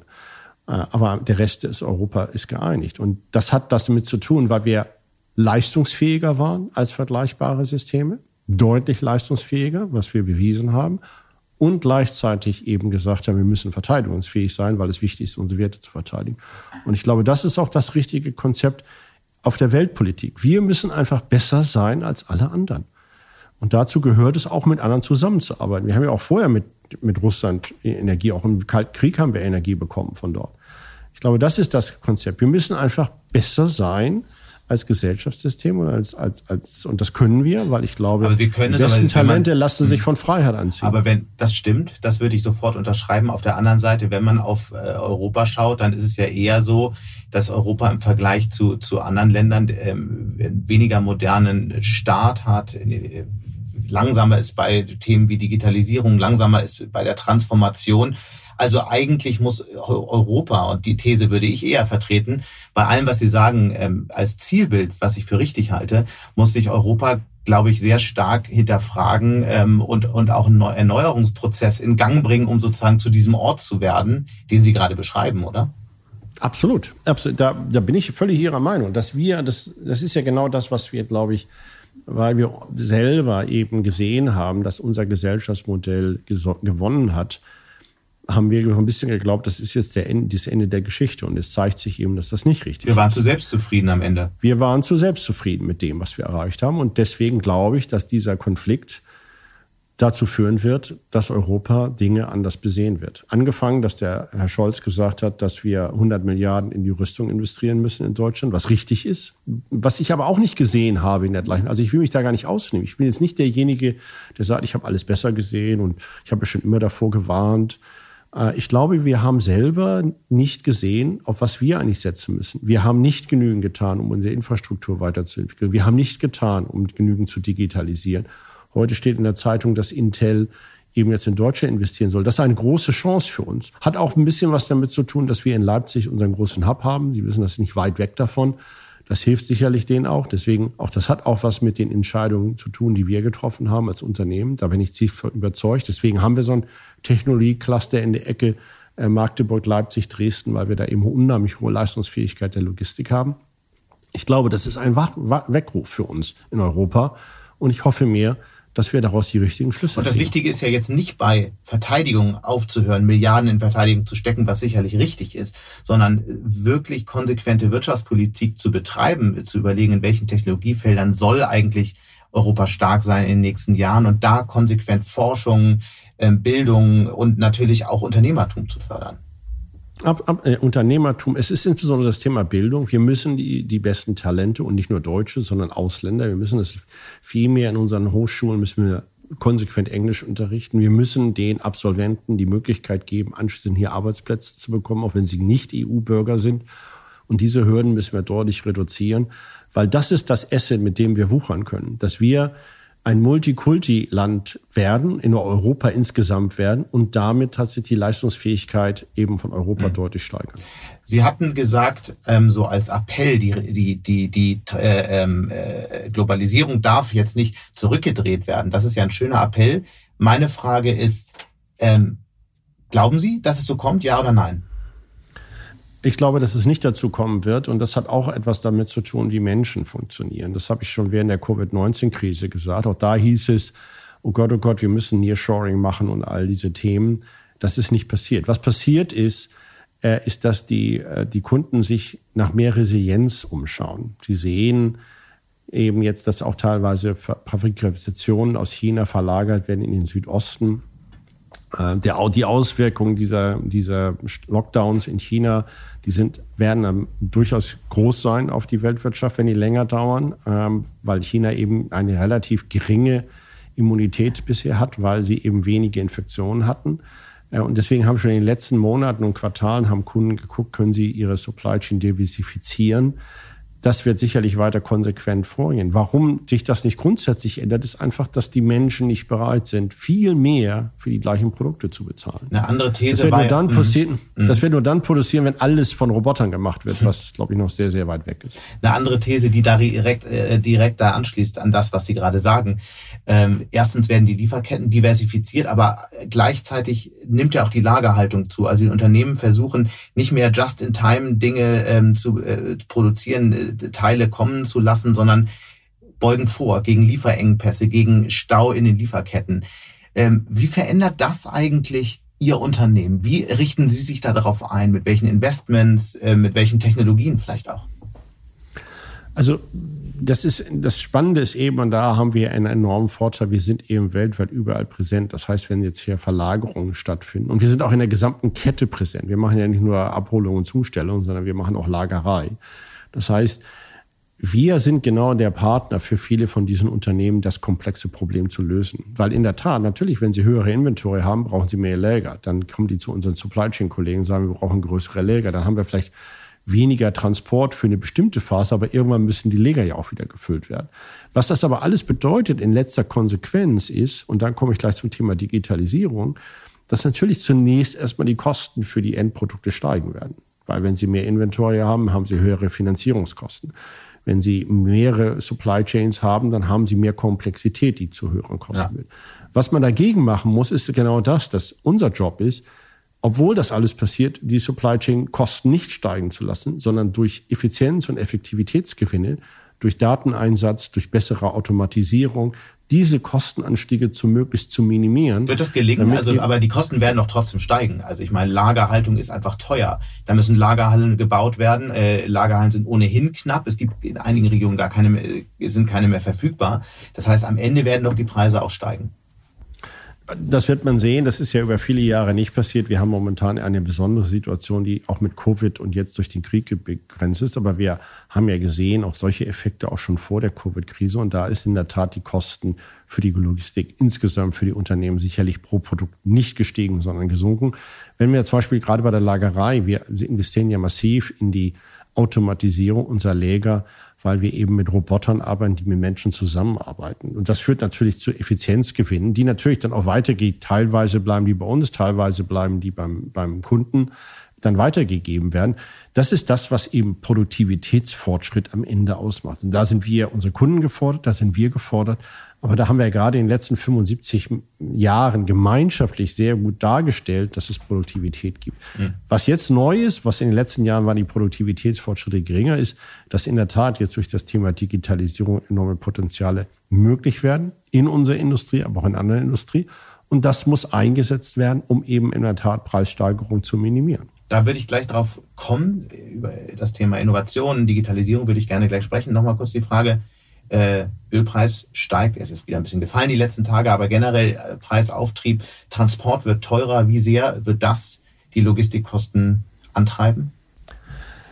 Äh, aber der Rest des Europa ist geeinigt. Und das hat das damit zu tun, weil wir leistungsfähiger waren als vergleichbare Systeme, deutlich leistungsfähiger, was wir bewiesen haben, und gleichzeitig eben gesagt haben, wir müssen verteidigungsfähig sein, weil es wichtig ist, unsere Werte zu verteidigen. Und ich glaube, das ist auch das richtige Konzept auf der Weltpolitik. Wir müssen einfach besser sein als alle anderen. Und dazu gehört es auch mit anderen zusammenzuarbeiten. Wir haben ja auch vorher mit, mit Russland Energie, auch im Kalten Krieg haben wir Energie bekommen von dort. Ich glaube, das ist das Konzept. Wir müssen einfach besser sein als Gesellschaftssystem und als, als, als und das können wir, weil ich glaube, aber wir können die besten es, Talente man, lassen sich von Freiheit anziehen. Aber wenn das stimmt, das würde ich sofort unterschreiben. Auf der anderen Seite, wenn man auf äh, Europa schaut, dann ist es ja eher so, dass Europa im Vergleich zu, zu anderen Ländern ähm, weniger modernen Staat hat, äh, langsamer ist bei Themen wie Digitalisierung, langsamer ist bei der Transformation. Also eigentlich muss Europa, und die These würde ich eher vertreten, bei allem, was Sie sagen, ähm, als Zielbild, was ich für richtig halte, muss sich Europa glaube ich, sehr stark hinterfragen ähm, und, und auch einen Erneuerungsprozess in Gang bringen, um sozusagen zu diesem Ort zu werden, den Sie gerade beschreiben, oder? Absolut. Da, da bin ich völlig Ihrer Meinung. Dass wir, das, das ist ja genau das, was wir, glaube ich, weil wir selber eben gesehen haben, dass unser Gesellschaftsmodell gewonnen hat, haben wir ein bisschen geglaubt, das ist jetzt der Ende, das Ende der Geschichte. Und es zeigt sich eben, dass das nicht richtig ist. Wir waren zu selbstzufrieden am Ende. Wir waren zu selbstzufrieden mit dem, was wir erreicht haben. Und deswegen glaube ich, dass dieser Konflikt dazu führen wird, dass Europa Dinge anders besehen wird. Angefangen, dass der Herr Scholz gesagt hat, dass wir 100 Milliarden in die Rüstung investieren müssen in Deutschland, was richtig ist. Was ich aber auch nicht gesehen habe in der gleichen. Also ich will mich da gar nicht ausnehmen. Ich bin jetzt nicht derjenige, der sagt, ich habe alles besser gesehen und ich habe schon immer davor gewarnt. Äh, ich glaube, wir haben selber nicht gesehen, auf was wir eigentlich setzen müssen. Wir haben nicht genügend getan, um unsere Infrastruktur weiterzuentwickeln. Wir haben nicht getan, um genügend zu digitalisieren. Heute steht in der Zeitung, dass Intel eben jetzt in Deutschland investieren soll. Das ist eine große Chance für uns. Hat auch ein bisschen was damit zu tun, dass wir in Leipzig unseren großen Hub haben. Sie wissen, das ist nicht weit weg davon. Das hilft sicherlich denen auch. Deswegen, auch das hat auch was mit den Entscheidungen zu tun, die wir getroffen haben als Unternehmen. Da bin ich tief überzeugt. Deswegen haben wir so ein Technologiecluster in der Ecke äh, Magdeburg, Leipzig, Dresden, weil wir da eben unheimlich hohe Leistungsfähigkeit der Logistik haben. Ich glaube, das ist ein Weckruf für uns in Europa. Und ich hoffe mir, dass wir daraus die richtigen Schlüsse Und das ziehen. Wichtige ist ja jetzt nicht bei Verteidigung aufzuhören, Milliarden in Verteidigung zu stecken, was sicherlich richtig ist, sondern wirklich konsequente Wirtschaftspolitik zu betreiben, zu überlegen, in welchen Technologiefeldern soll eigentlich Europa stark sein in den nächsten Jahren und da konsequent Forschung, ähm, Bildung und natürlich auch Unternehmertum zu fördern. Ab, ab, äh, Unternehmertum, es ist insbesondere das Thema Bildung. Wir müssen die, die besten Talente und nicht nur Deutsche, sondern Ausländer, wir müssen das viel mehr in unseren Hochschulen, müssen wir konsequent Englisch unterrichten. Wir müssen den Absolventen die Möglichkeit geben, anschließend hier Arbeitsplätze zu bekommen, auch wenn sie nicht EU-Bürger sind. Und diese Hürden müssen wir deutlich reduzieren, weil das ist das Asset, mit dem wir wuchern können, dass wir ein Multikulti-Land werden, in Europa insgesamt werden und damit tatsächlich die Leistungsfähigkeit eben von Europa mhm. deutlich steigern. Sie hatten gesagt, ähm, so als Appell, die, die, die, die äh, ähm, äh, Globalisierung darf jetzt nicht zurückgedreht werden. Das ist ja ein schöner Appell. Meine Frage ist, ähm, glauben Sie, dass es so kommt, ja oder nein? Ich glaube, dass es nicht dazu kommen wird. Und das hat auch etwas damit zu tun, wie Menschen funktionieren. Das habe ich schon während der Covid-19-Krise gesagt. Auch da hieß es, oh Gott, oh Gott, wir müssen Nearshoring machen und all diese Themen. Das ist nicht passiert. Was passiert ist, äh, ist, dass die, äh, die Kunden sich nach mehr Resilienz umschauen. Sie sehen eben jetzt, dass auch teilweise Fabrikationen aus China verlagert werden in den Südosten der, die Auswirkungen dieser, dieser Lockdowns in China, die sind, werden durchaus groß sein auf die Weltwirtschaft, wenn die länger dauern, ähm, weil China eben eine relativ geringe Immunität bisher hat, weil sie eben wenige Infektionen hatten. Und deswegen haben schon in den letzten Monaten und Quartalen haben Kunden geguckt, können sie ihre Supply Chain diversifizieren. Das wird sicherlich weiter konsequent vorgehen. Warum sich das nicht grundsätzlich ändert, ist einfach, dass die Menschen nicht bereit sind, viel mehr für die gleichen Produkte zu bezahlen. Eine andere These das wird, nur dann mhm. passieren, mhm. das wird nur dann produzieren, wenn alles von Robotern gemacht wird, was, glaube ich, noch sehr, sehr weit weg ist. Eine andere These, die da direkt, äh, direkt da anschließt an das, was Sie gerade sagen. Ähm, erstens werden die Lieferketten diversifiziert, aber gleichzeitig nimmt ja auch die Lagerhaltung zu. Also die Unternehmen versuchen nicht mehr just-in-time Dinge ähm, zu äh, produzieren, äh, Teile kommen zu lassen, sondern beugen vor gegen Lieferengpässe, gegen Stau in den Lieferketten. Ähm, wie verändert das eigentlich Ihr Unternehmen? Wie richten Sie sich da darauf ein? Mit welchen Investments, äh, mit welchen Technologien vielleicht auch? Also das ist das Spannende ist eben, und da haben wir einen enormen Vorteil, wir sind eben weltweit überall präsent. Das heißt, wenn jetzt hier Verlagerungen stattfinden, und wir sind auch in der gesamten Kette präsent. Wir machen ja nicht nur Abholung und Zustellung, sondern wir machen auch Lagerei. Das heißt, wir sind genau der Partner für viele von diesen Unternehmen, das komplexe Problem zu lösen. Weil in der Tat, natürlich, wenn sie höhere Inventory haben, brauchen sie mehr Läger. Dann kommen die zu unseren Supply Chain Kollegen und sagen, wir brauchen größere Läger. Dann haben wir vielleicht weniger Transport für eine bestimmte Phase, aber irgendwann müssen die Läger ja auch wieder gefüllt werden. Was das aber alles bedeutet in letzter Konsequenz ist, und dann komme ich gleich zum Thema Digitalisierung, dass natürlich zunächst erstmal die Kosten für die Endprodukte steigen werden. Weil wenn Sie mehr Inventory haben, haben Sie höhere Finanzierungskosten. Wenn Sie mehrere Supply Chains haben, dann haben Sie mehr Komplexität, die zu höheren Kosten ja. wird. Was man dagegen machen muss, ist genau das, dass unser Job ist, obwohl das alles passiert, die Supply Chain Kosten nicht steigen zu lassen, sondern durch Effizienz und Effektivitätsgewinne, durch Dateneinsatz, durch bessere Automatisierung, diese Kostenanstiege zu möglichst zu minimieren. Wird das gelingen? Also, aber die Kosten werden doch trotzdem steigen. Also ich meine, Lagerhaltung ist einfach teuer. Da müssen Lagerhallen gebaut werden. Äh, Lagerhallen sind ohnehin knapp. Es gibt in einigen Regionen gar keine, mehr, sind keine mehr verfügbar. Das heißt, am Ende werden doch die Preise auch steigen. Das wird man sehen. Das ist ja über viele Jahre nicht passiert. Wir haben momentan eine besondere Situation, die auch mit Covid und jetzt durch den Krieg begrenzt ist. Aber wir haben ja gesehen, auch solche Effekte auch schon vor der Covid-Krise. Und da ist in der Tat die Kosten für die Logistik insgesamt für die Unternehmen sicherlich pro Produkt nicht gestiegen, sondern gesunken. Wenn wir zum Beispiel gerade bei der Lagerei, wir investieren ja massiv in die Automatisierung unserer Läger, weil wir eben mit Robotern arbeiten, die mit Menschen zusammenarbeiten. Und das führt natürlich zu Effizienzgewinnen, die natürlich dann auch weitergeht. Teilweise bleiben die bei uns, teilweise bleiben die beim, beim Kunden dann weitergegeben werden. Das ist das, was eben Produktivitätsfortschritt am Ende ausmacht. Und da sind wir, unsere Kunden gefordert, da sind wir gefordert. Aber da haben wir ja gerade in den letzten 75 Jahren gemeinschaftlich sehr gut dargestellt, dass es Produktivität gibt. Mhm. Was jetzt neu ist, was in den letzten Jahren waren die Produktivitätsfortschritte geringer ist, dass in der Tat jetzt durch das Thema Digitalisierung enorme Potenziale möglich werden in unserer Industrie, aber auch in anderen Industrie. Und das muss eingesetzt werden, um eben in der Tat Preissteigerung zu minimieren. Da würde ich gleich drauf kommen. Über das Thema Innovation, Digitalisierung würde ich gerne gleich sprechen. Nochmal kurz die Frage, äh, Ölpreis steigt, es ist wieder ein bisschen gefallen die letzten Tage, aber generell äh, Preisauftrieb, Transport wird teurer. Wie sehr wird das die Logistikkosten antreiben?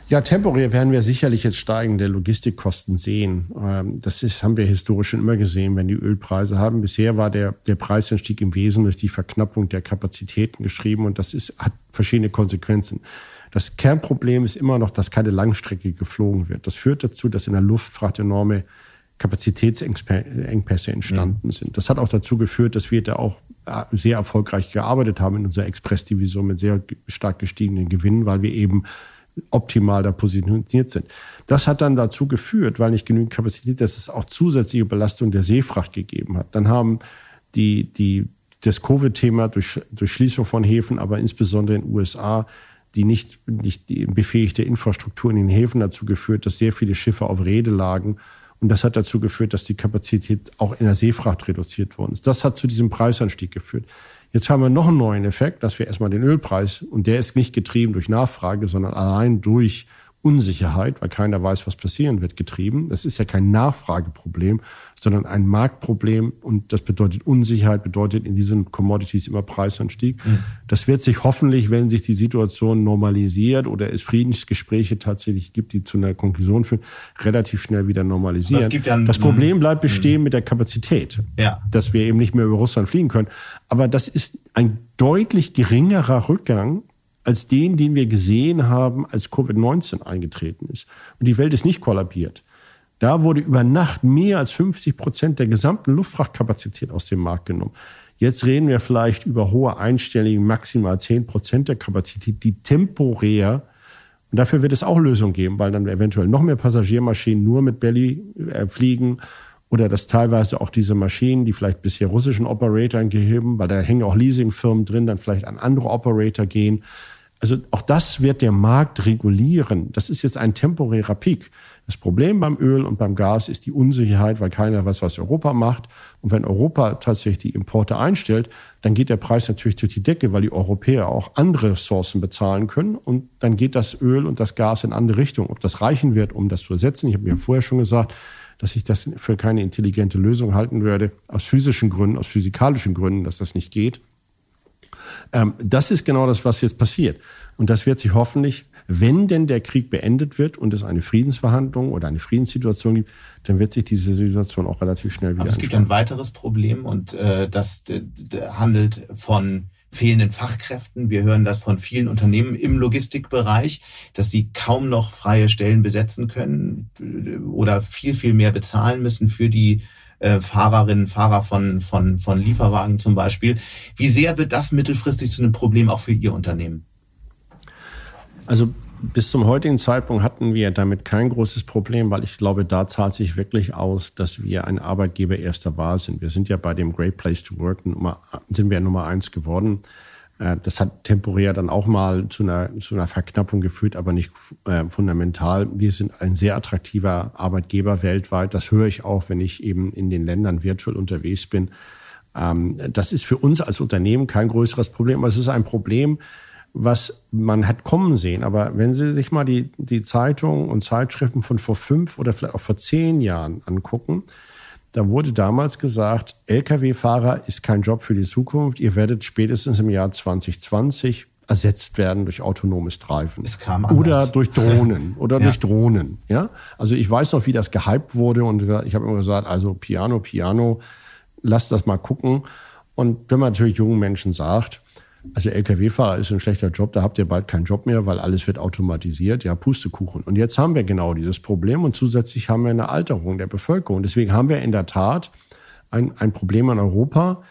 Ja, temporär werden wir sicherlich jetzt steigende Logistikkosten sehen. Ähm, das ist, haben wir historisch schon immer gesehen, wenn die Ölpreise haben. Bisher war der, der Preisanstieg im Wesen durch die Verknappung der Kapazitäten geschrieben und das ist, hat verschiedene Konsequenzen. Das Kernproblem ist immer noch, dass keine Langstrecke geflogen wird. Das führt dazu, dass in der Luftfracht enorme Kapazitätsengpässe entstanden mhm. sind. Das hat auch dazu geführt, dass wir da auch äh, sehr erfolgreich gearbeitet haben in unserer Express-Division mit sehr stark gestiegenen Gewinnen, weil wir eben optimal da positioniert sind. Das hat dann dazu geführt, weil nicht genügend Kapazität, dass es auch zusätzliche Belastung der Seefracht gegeben hat. Dann haben die, die, das Covid-Thema durch, durch Schließung von Häfen, aber insbesondere in den USA, die nicht, nicht die befähigte Infrastruktur in den Häfen dazu geführt, dass sehr viele Schiffe auf Rede lagen und das hat dazu geführt, dass die Kapazität auch in der Seefracht reduziert worden ist. Das hat zu diesem Preisanstieg geführt. Jetzt haben wir noch einen neuen Effekt, dass wir erstmal den Ölpreis, und der ist nicht getrieben durch Nachfrage, sondern allein durch Unsicherheit, weil keiner weiß, was passieren wird, getrieben. Das ist ja kein Nachfrageproblem, sondern ein Marktproblem und das bedeutet Unsicherheit, bedeutet in diesen Commodities immer Preisanstieg. Mhm. Das wird sich hoffentlich, wenn sich die Situation normalisiert oder es Friedensgespräche tatsächlich gibt, die zu einer Konklusion führen, relativ schnell wieder normalisieren. Das, ja das Problem bleibt bestehen mhm. mit der Kapazität, ja. dass wir eben nicht mehr über Russland fliegen können. Aber das ist ein deutlich geringerer Rückgang als den, den wir gesehen haben, als Covid-19 eingetreten ist. Und die Welt ist nicht kollabiert. Da wurde über Nacht mehr als 50 Prozent der gesamten Luftfrachtkapazität aus dem Markt genommen. Jetzt reden wir vielleicht über hohe einstellige, maximal 10 Prozent der Kapazität, die temporär, und dafür wird es auch Lösungen geben, weil dann eventuell noch mehr Passagiermaschinen nur mit Belly äh, fliegen oder dass teilweise auch diese Maschinen, die vielleicht bisher russischen Operatoren geheben, weil da hängen auch Leasingfirmen drin, dann vielleicht an andere Operator gehen. Also auch das wird der Markt regulieren. Das ist jetzt ein temporärer Peak. Das Problem beim Öl und beim Gas ist die Unsicherheit, weil keiner weiß, was Europa macht. Und wenn Europa tatsächlich die Importe einstellt, dann geht der Preis natürlich durch die Decke, weil die Europäer auch andere Ressourcen bezahlen können. Und dann geht das Öl und das Gas in andere Richtungen. Ob das reichen wird, um das zu ersetzen, ich habe mir vorher schon gesagt, dass ich das für keine intelligente Lösung halten würde, aus physischen Gründen, aus physikalischen Gründen, dass das nicht geht. Ähm, das ist genau das, was jetzt passiert. Und das wird sich hoffentlich, wenn denn der Krieg beendet wird und es eine Friedensverhandlung oder eine Friedenssituation gibt, dann wird sich diese Situation auch relativ schnell wieder Aber es gibt ein weiteres Problem und äh, das handelt von fehlenden Fachkräften. Wir hören das von vielen Unternehmen im Logistikbereich, dass sie kaum noch freie Stellen besetzen können äh, oder viel, viel mehr bezahlen müssen für die äh, Fahrerinnen, Fahrer von, von, von Lieferwagen zum Beispiel. Wie sehr wird das mittelfristig zu einem Problem auch für Ihr Unternehmen? Also bis zum heutigen Zeitpunkt hatten wir damit kein großes Problem, weil ich glaube, da zahlt sich wirklich aus, dass wir ein Arbeitgeber erster Wahl sind. Wir sind ja bei dem Great Place to Work Nummer, sind wir Nummer eins geworden. Äh, das hat temporär dann auch mal zu einer, zu einer Verknappung geführt, aber nicht äh, fundamental. Wir sind ein sehr attraktiver Arbeitgeber weltweit. Das höre ich auch, wenn ich eben in den Ländern virtuell unterwegs bin. Ähm, das ist für uns als Unternehmen kein größeres Problem, aber es ist ein Problem, was man hat kommen sehen. Aber wenn Sie sich mal die, die Zeitungen und Zeitschriften von vor fünf oder vielleicht auch vor zehn Jahren angucken, da wurde damals gesagt, Lkw-Fahrer ist kein Job für die Zukunft. Ihr werdet spätestens im Jahr 2020 ersetzt werden durch autonomes Treiben. Es kam anders. Oder durch Drohnen [laughs] oder ja. durch Drohnen. Ja, also ich weiß noch, wie das gehypt wurde und ich habe immer gesagt, also Piano, Piano, lass das mal gucken. Und wenn man natürlich jungen Menschen sagt, also Lkw-Fahrer ist ein schlechter Job, da habt ihr bald keinen Job mehr, weil alles wird automatisiert. Ja, Pustekuchen. Und jetzt haben wir genau dieses Problem und zusätzlich haben wir eine Alterung der Bevölkerung. Deswegen haben wir in der Tat ein, ein Problem in Europa,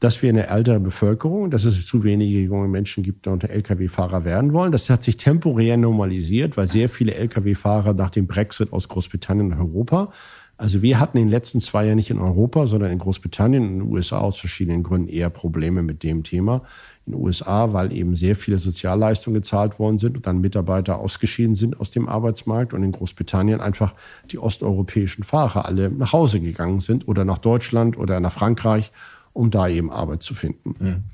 dass wir eine ältere Bevölkerung, dass es zu wenige junge Menschen gibt, die unter Lkw-Fahrer werden wollen. Das hat sich temporär normalisiert, weil sehr viele Lkw-Fahrer nach dem Brexit aus Großbritannien nach Europa also wir hatten in den letzten zwei Jahren nicht in Europa, sondern in Großbritannien und den USA aus verschiedenen Gründen eher Probleme mit dem Thema in den USA, weil eben sehr viele Sozialleistungen gezahlt worden sind und dann Mitarbeiter ausgeschieden sind aus dem Arbeitsmarkt und in Großbritannien einfach die osteuropäischen Fahrer alle nach Hause gegangen sind oder nach Deutschland oder nach Frankreich, um da eben Arbeit zu finden. Mhm.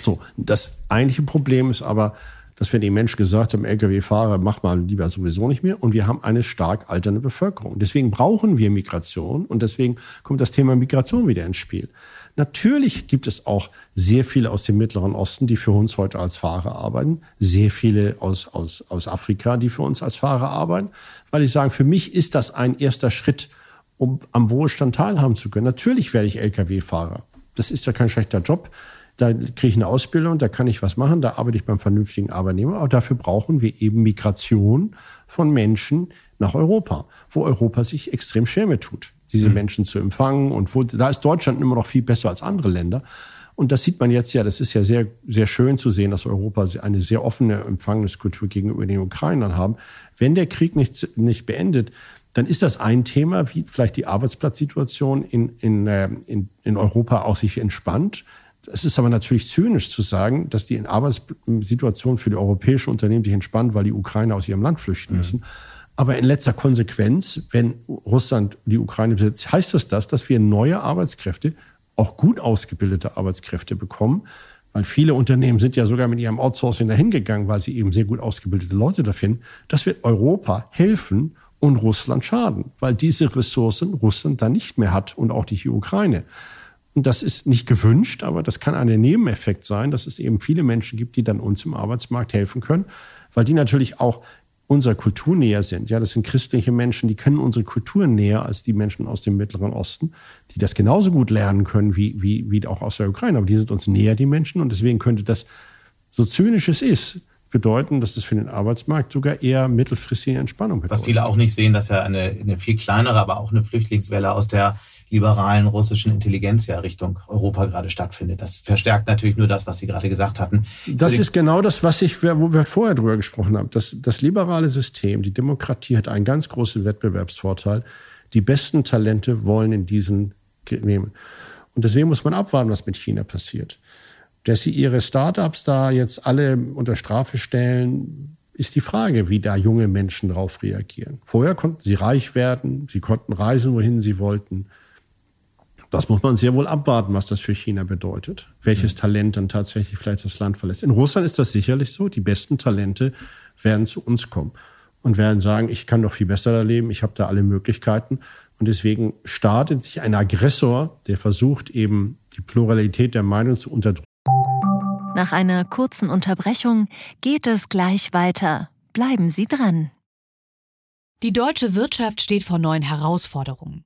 So, das eigentliche Problem ist aber, dass wir den Menschen gesagt haben, Lkw-Fahrer, mach mal lieber sowieso nicht mehr. Und wir haben eine stark alternde Bevölkerung. Deswegen brauchen wir Migration und deswegen kommt das Thema Migration wieder ins Spiel. Natürlich gibt es auch sehr viele aus dem Mittleren Osten, die für uns heute als Fahrer arbeiten. Sehr viele aus, aus, aus Afrika, die für uns als Fahrer arbeiten. Weil ich sage, für mich ist das ein erster Schritt, um am Wohlstand teilhaben zu können. Natürlich werde ich Lkw-Fahrer. Das ist ja kein schlechter Job. Da kriege ich eine Ausbildung, da kann ich was machen, da arbeite ich beim vernünftigen Arbeitnehmer. Aber dafür brauchen wir eben Migration von Menschen nach Europa, wo Europa sich extrem schwer mit tut diese mhm. Menschen zu empfangen. Und wo, da ist Deutschland immer noch viel besser als andere Länder. Und das sieht man jetzt ja, das ist ja sehr, sehr schön zu sehen, dass Europa eine sehr offene Empfangniskultur gegenüber den Ukrainern haben. Wenn der Krieg nicht, nicht beendet, dann ist das ein Thema, wie vielleicht die Arbeitsplatzsituation in, in, äh, in, in Europa auch sich entspannt. Es ist aber natürlich zynisch zu sagen, dass die Arbeitssituation für die europäischen Unternehmen sich entspannt, weil die Ukrainer aus ihrem Land flüchten mhm. Aber in letzter Konsequenz, wenn Russland die Ukraine besetzt, heißt das das, dass wir neue Arbeitskräfte, auch gut ausgebildete Arbeitskräfte bekommen, weil viele Unternehmen sind ja sogar mit ihrem Outsourcing dahin gegangen, weil sie eben sehr gut ausgebildete Leute da finden. Das wird Europa helfen und Russland schaden, weil diese Ressourcen Russland dann nicht mehr hat und auch die Ukraine. Und das ist nicht gewünscht, aber das kann ein Nebeneffekt sein, dass es eben viele Menschen gibt, die dann uns im Arbeitsmarkt helfen können, weil die natürlich auch unserer Kultur näher sind. Ja, das sind christliche Menschen, die kennen unsere Kultur näher als die Menschen aus dem Mittleren Osten, die das genauso gut lernen können wie, wie, wie auch aus der Ukraine. Aber die sind uns näher, die Menschen. Und deswegen könnte das, so zynisch es ist, bedeuten, dass es für den Arbeitsmarkt sogar eher mittelfristige Entspannung bedeutet. Was viele auch nicht sehen, dass ja eine, eine viel kleinere, aber auch eine Flüchtlingswelle aus der liberalen russischen Intelligenzia Richtung Europa gerade stattfindet. Das verstärkt natürlich nur das, was Sie gerade gesagt hatten. Das ist genau das, was ich, wo wir vorher drüber gesprochen haben. Das, das liberale System, die Demokratie hat einen ganz großen Wettbewerbsvorteil. Die besten Talente wollen in diesen nehmen. Und deswegen muss man abwarten, was mit China passiert. Dass sie ihre Startups da jetzt alle unter Strafe stellen, ist die Frage, wie da junge Menschen darauf reagieren. Vorher konnten sie reich werden, sie konnten reisen, wohin sie wollten. Das muss man sehr wohl abwarten, was das für China bedeutet. Welches mhm. Talent dann tatsächlich vielleicht das Land verlässt. In Russland ist das sicherlich so. Die besten Talente werden zu uns kommen und werden sagen, ich kann doch viel besser da leben, ich habe da alle Möglichkeiten. Und deswegen startet sich ein Aggressor, der versucht eben die Pluralität der Meinung zu unterdrücken. Nach einer kurzen Unterbrechung geht es gleich weiter. Bleiben Sie dran. Die deutsche Wirtschaft steht vor neuen Herausforderungen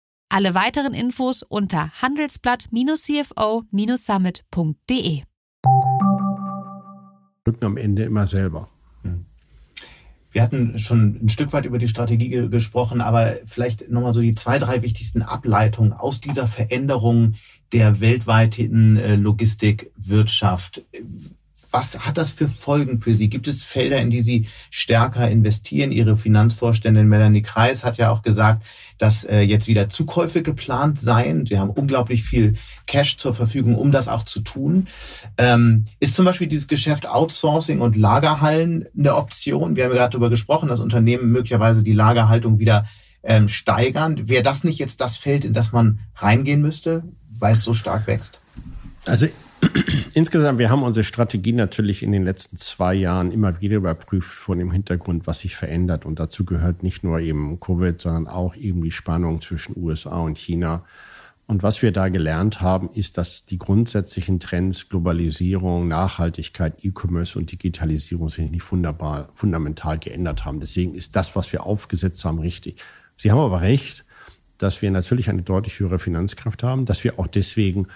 Alle weiteren Infos unter handelsblatt-cfo-summit.de. Rücken am Ende immer selber. Hm. Wir hatten schon ein Stück weit über die Strategie ge gesprochen, aber vielleicht nochmal so die zwei, drei wichtigsten Ableitungen aus dieser Veränderung der weltweiten äh, Logistikwirtschaft was hat das für Folgen für Sie? Gibt es Felder, in die Sie stärker investieren? Ihre Finanzvorständin Melanie Kreis hat ja auch gesagt, dass äh, jetzt wieder Zukäufe geplant seien. Sie haben unglaublich viel Cash zur Verfügung, um das auch zu tun. Ähm, ist zum Beispiel dieses Geschäft Outsourcing und Lagerhallen eine Option? Wir haben ja gerade darüber gesprochen, dass Unternehmen möglicherweise die Lagerhaltung wieder ähm, steigern. Wäre das nicht jetzt das Feld, in das man reingehen müsste, weil es so stark wächst? Also [clears throat] Insgesamt, wir haben unsere Strategie natürlich in den letzten zwei Jahren immer wieder überprüft vor dem Hintergrund, was sich verändert. Und dazu gehört nicht nur eben Covid, sondern auch eben die Spannung zwischen USA und China. Und was wir da gelernt haben, ist, dass die grundsätzlichen Trends Globalisierung, Nachhaltigkeit, E-Commerce und Digitalisierung sich nicht fundamental geändert haben. Deswegen ist das, was wir aufgesetzt haben, richtig. Sie haben aber recht, dass wir natürlich eine deutlich höhere Finanzkraft haben, dass wir auch deswegen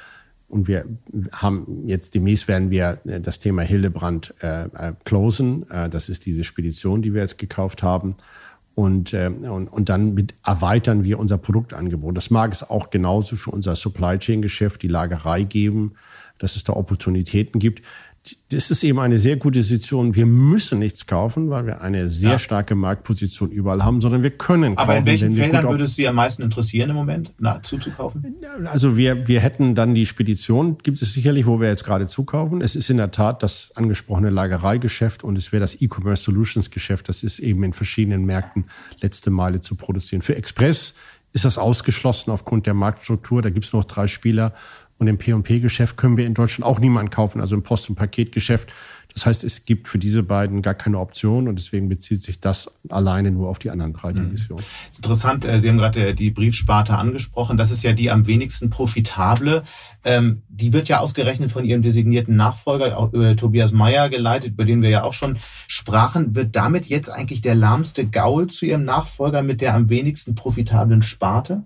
und wir haben jetzt demnächst werden wir äh, das Thema Hillebrand äh, äh, closen. Äh, das ist diese Spedition, die wir jetzt gekauft haben. Und, äh, und, und dann mit erweitern wir unser Produktangebot. Das mag es auch genauso für unser Supply Chain Geschäft, die Lagerei geben, dass es da Opportunitäten gibt das ist eben eine sehr gute Situation. Wir müssen nichts kaufen, weil wir eine sehr ja. starke Marktposition überall haben, sondern wir können kaufen. Aber in welchen Feldern würde es Sie am meisten interessieren im Moment, na, zuzukaufen? Also wir, wir hätten dann die Spedition, gibt es sicherlich, wo wir jetzt gerade zukaufen. Es ist in der Tat das angesprochene Lagereigeschäft und es wäre das E-Commerce Solutions Geschäft. Das ist eben in verschiedenen Märkten letzte Meile zu produzieren. Für Express ist das ausgeschlossen aufgrund der Marktstruktur. Da gibt es noch drei Spieler und im P&P-Geschäft können wir in Deutschland auch niemanden kaufen, also im Post- und Paketgeschäft. Das heißt, es gibt für diese beiden gar keine Option und deswegen bezieht sich das alleine nur auf die anderen drei mhm. Divisionen. Das ist interessant, äh, Sie haben gerade äh, die Briefsparte angesprochen. Das ist ja die am wenigsten profitable. Ähm, die wird ja ausgerechnet von Ihrem designierten Nachfolger, über Tobias Meyer geleitet, über den wir ja auch schon sprachen. Wird damit jetzt eigentlich der lahmste Gaul zu Ihrem Nachfolger mit der am wenigsten profitablen Sparte?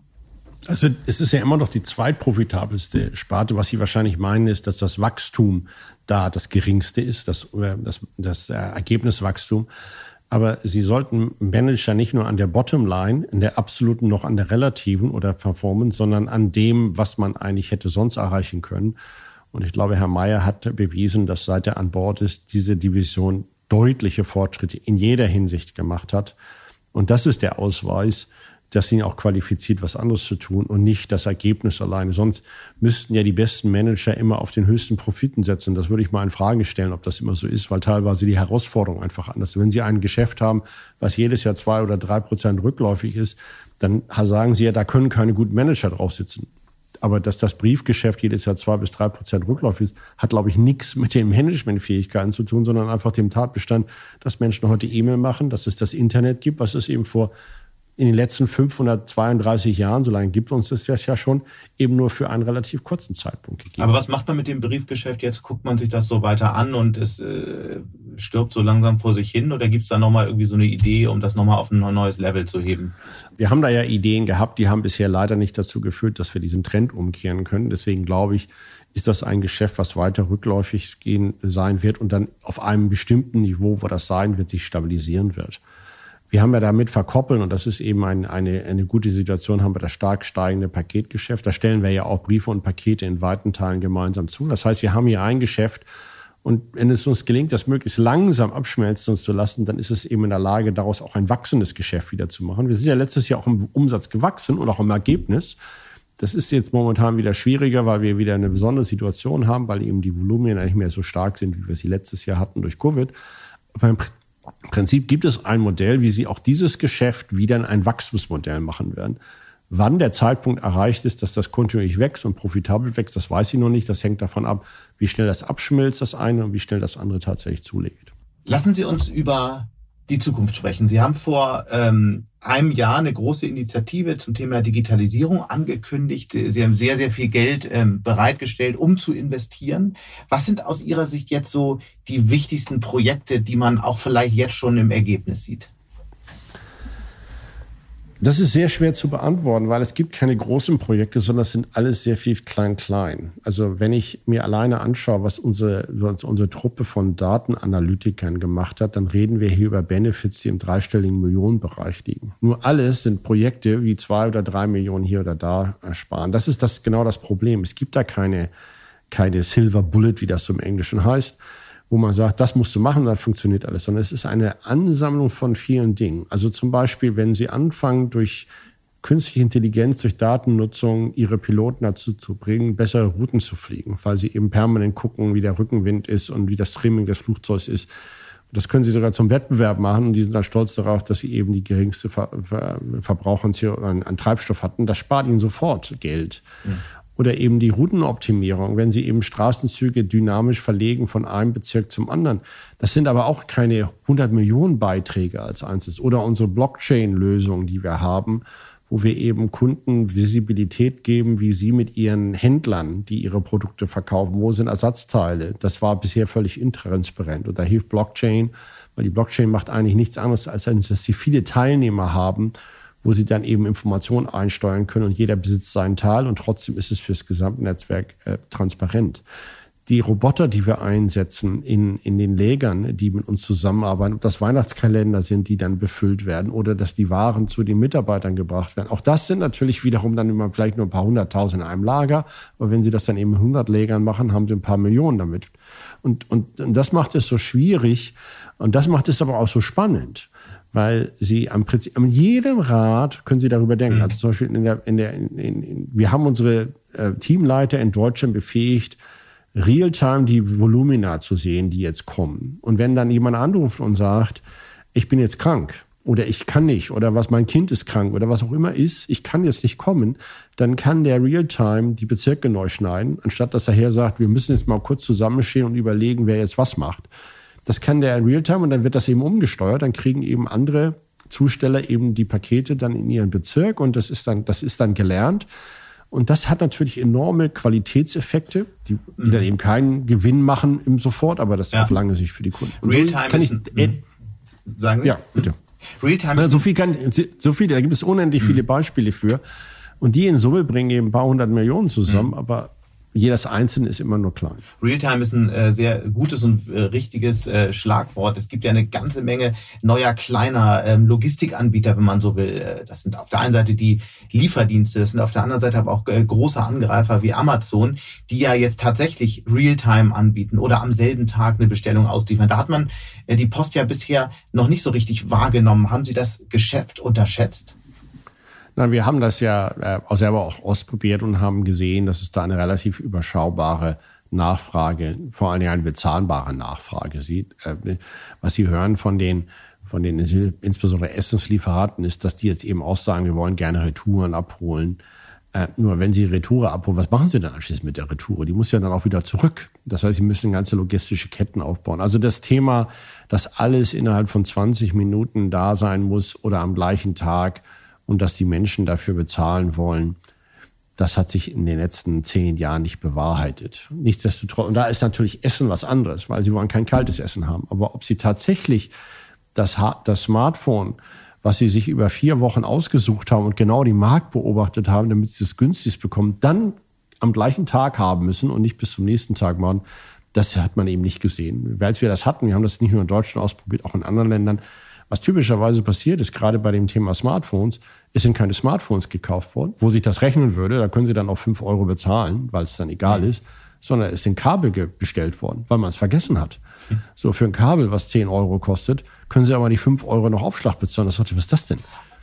Also es ist ja immer noch die zweitprofitabelste Sparte. Was Sie wahrscheinlich meinen, ist, dass das Wachstum da das geringste ist, das, äh, das, das Ergebniswachstum. Aber Sie sollten Manager nicht nur an der Bottomline, in der absoluten noch an der relativen oder Performance, sondern an dem, was man eigentlich hätte sonst erreichen können. Und ich glaube, Herr Mayer hat bewiesen, dass seit er an Bord ist, diese Division deutliche Fortschritte in jeder Hinsicht gemacht hat. Und das ist der Ausweis, dass ihn auch qualifiziert, was anderes zu tun und nicht das Ergebnis alleine. Sonst müssten ja die besten Manager immer auf den höchsten Profiten setzen. Das würde ich mal in Frage stellen, ob das immer so ist, weil teilweise die Herausforderung einfach anders. ist. Wenn Sie ein Geschäft haben, was jedes Jahr zwei oder drei Prozent rückläufig ist, dann sagen Sie ja, da können keine guten Manager drauf sitzen. Aber dass das Briefgeschäft jedes Jahr zwei bis drei Prozent rückläufig ist, hat, glaube ich, nichts mit den Managementfähigkeiten zu tun, sondern einfach dem Tatbestand, dass Menschen heute E-Mail machen, dass es das Internet gibt, was es eben vor in den letzten 532 Jahren, so lange gibt uns das ja schon, eben nur für einen relativ kurzen Zeitpunkt gegeben. Aber was macht man mit dem Briefgeschäft jetzt? Guckt man sich das so weiter an und es äh, stirbt so langsam vor sich hin? Oder gibt es da nochmal irgendwie so eine Idee, um das nochmal auf ein neues Level zu heben? Wir haben da ja Ideen gehabt, die haben bisher leider nicht dazu geführt, dass wir diesen Trend umkehren können. Deswegen glaube ich, ist das ein Geschäft, was weiter rückläufig gehen sein wird und dann auf einem bestimmten Niveau, wo das sein wird, sich stabilisieren wird. Wir haben ja damit verkoppeln, und das ist eben ein, eine, eine gute Situation, haben wir das stark steigende Paketgeschäft. Da stellen wir ja auch Briefe und Pakete in weiten Teilen gemeinsam zu. Das heißt, wir haben hier ein Geschäft, und wenn es uns gelingt, das möglichst langsam abschmelzen zu lassen, dann ist es eben in der Lage, daraus auch ein wachsendes Geschäft wieder zu machen. Wir sind ja letztes Jahr auch im Umsatz gewachsen und auch im Ergebnis. Das ist jetzt momentan wieder schwieriger, weil wir wieder eine besondere Situation haben, weil eben die Volumina nicht mehr so stark sind, wie wir sie letztes Jahr hatten durch Covid. Aber im Prinzip gibt es ein Modell, wie Sie auch dieses Geschäft wieder in ein Wachstumsmodell machen werden. Wann der Zeitpunkt erreicht ist, dass das kontinuierlich wächst und profitabel wächst, das weiß ich noch nicht. Das hängt davon ab, wie schnell das abschmilzt, das eine, und wie schnell das andere tatsächlich zulegt. Lassen Sie uns über die Zukunft sprechen. Sie haben vor ähm, einem Jahr eine große Initiative zum Thema Digitalisierung angekündigt. Sie haben sehr, sehr viel Geld ähm, bereitgestellt, um zu investieren. Was sind aus Ihrer Sicht jetzt so die wichtigsten Projekte, die man auch vielleicht jetzt schon im Ergebnis sieht? Das ist sehr schwer zu beantworten, weil es gibt keine großen Projekte, sondern es sind alles sehr viel klein-klein. Also wenn ich mir alleine anschaue, was unsere, unsere Truppe von Datenanalytikern gemacht hat, dann reden wir hier über Benefits, die im dreistelligen Millionenbereich liegen. Nur alles sind Projekte, wie zwei oder drei Millionen hier oder da ersparen. Das ist das, genau das Problem. Es gibt da keine, keine Silver Bullet, wie das so im Englischen heißt wo man sagt, das musst du machen, dann funktioniert alles, sondern es ist eine Ansammlung von vielen Dingen. Also zum Beispiel, wenn Sie anfangen, durch künstliche Intelligenz, durch Datennutzung Ihre Piloten dazu zu bringen, bessere Routen zu fliegen, weil sie eben permanent gucken, wie der Rückenwind ist und wie das Trimming des Flugzeugs ist. Das können sie sogar zum Wettbewerb machen und die sind dann stolz darauf, dass sie eben die geringste Ver Ver Verbrauch an, an, Treibstoff hatten. Das spart ihnen sofort Geld. Mhm oder eben die Routenoptimierung, wenn Sie eben Straßenzüge dynamisch verlegen von einem Bezirk zum anderen. Das sind aber auch keine 100 Millionen Beiträge als einzelnes. Oder unsere Blockchain-Lösung, die wir haben, wo wir eben Kunden Visibilität geben, wie sie mit ihren Händlern, die ihre Produkte verkaufen, wo sind Ersatzteile. Das war bisher völlig intransparent. Und da hilft Blockchain, weil die Blockchain macht eigentlich nichts anderes, als dass sie viele Teilnehmer haben wo sie dann eben Informationen einsteuern können und jeder besitzt seinen Teil und trotzdem ist es fürs Gesamtnetzwerk äh, transparent. Die Roboter, die wir einsetzen in, in den Lägern, die mit uns zusammenarbeiten, ob das Weihnachtskalender sind, die dann befüllt werden oder dass die Waren zu den Mitarbeitern gebracht werden. Auch das sind natürlich wiederum dann immer vielleicht nur ein paar hunderttausend in einem Lager. Aber wenn sie das dann eben in hundert Lägern machen, haben sie ein paar Millionen damit. Und, und, und das macht es so schwierig. Und das macht es aber auch so spannend weil sie am Prinzip, an jedem Rat können sie darüber denken. Mhm. Also zum Beispiel in der, in der, in, in, wir haben unsere äh, Teamleiter in Deutschland befähigt, real-time die Volumina zu sehen, die jetzt kommen. Und wenn dann jemand anruft und sagt, ich bin jetzt krank oder ich kann nicht oder was mein Kind ist krank oder was auch immer ist, ich kann jetzt nicht kommen, dann kann der real-time die Bezirke neu schneiden, anstatt dass er her sagt, wir müssen jetzt mal kurz zusammenstehen und überlegen, wer jetzt was macht. Das kann der in Realtime und dann wird das eben umgesteuert. Dann kriegen eben andere Zusteller eben die Pakete dann in ihren Bezirk und das ist dann, das ist dann gelernt. Und das hat natürlich enorme Qualitätseffekte, die, die mhm. dann eben keinen Gewinn machen im Sofort, aber das ja. auf lange Sicht für die Kunden. Und Realtime so kann ich, äh, mhm. sagen Sie? Ja, bitte. Realtime so viel kann, so viel, da gibt es unendlich mhm. viele Beispiele für. Und die in Summe bringen eben ein paar hundert Millionen zusammen, mhm. aber jedes Einzelne ist immer nur klein. Realtime ist ein äh, sehr gutes und äh, richtiges äh, Schlagwort. Es gibt ja eine ganze Menge neuer kleiner ähm, Logistikanbieter, wenn man so will. Äh, das sind auf der einen Seite die Lieferdienste, das sind auf der anderen Seite aber auch äh, große Angreifer wie Amazon, die ja jetzt tatsächlich Realtime anbieten oder am selben Tag eine Bestellung ausliefern. Da hat man äh, die Post ja bisher noch nicht so richtig wahrgenommen. Haben Sie das Geschäft unterschätzt? Nein, wir haben das ja äh, selber auch ausprobiert und haben gesehen, dass es da eine relativ überschaubare Nachfrage, vor allen Dingen eine bezahlbare Nachfrage sieht. Äh, was Sie hören von den von den insbesondere Essenslieferanten ist, dass die jetzt eben auch sagen, wir wollen gerne Retouren abholen. Äh, nur wenn Sie Retoure abholen, was machen Sie dann anschließend mit der Retoure? Die muss ja dann auch wieder zurück. Das heißt, Sie müssen ganze logistische Ketten aufbauen. Also das Thema, dass alles innerhalb von 20 Minuten da sein muss oder am gleichen Tag, und dass die Menschen dafür bezahlen wollen, das hat sich in den letzten zehn Jahren nicht bewahrheitet. Nichtsdestotrotz, und da ist natürlich Essen was anderes, weil sie wollen kein kaltes Essen haben. Aber ob sie tatsächlich das, das Smartphone, was sie sich über vier Wochen ausgesucht haben und genau die Markt beobachtet haben, damit sie es günstig bekommen, dann am gleichen Tag haben müssen und nicht bis zum nächsten Tag machen, das hat man eben nicht gesehen. Als wir das hatten, wir haben das nicht nur in Deutschland ausprobiert, auch in anderen Ländern, was typischerweise passiert ist, gerade bei dem Thema Smartphones, es sind keine Smartphones gekauft worden, wo sich das rechnen würde, da können Sie dann auch fünf Euro bezahlen, weil es dann egal ist, sondern es sind Kabel bestellt worden, weil man es vergessen hat. So für ein Kabel, was zehn Euro kostet, können Sie aber die fünf Euro noch Aufschlag bezahlen. Das was ist das denn?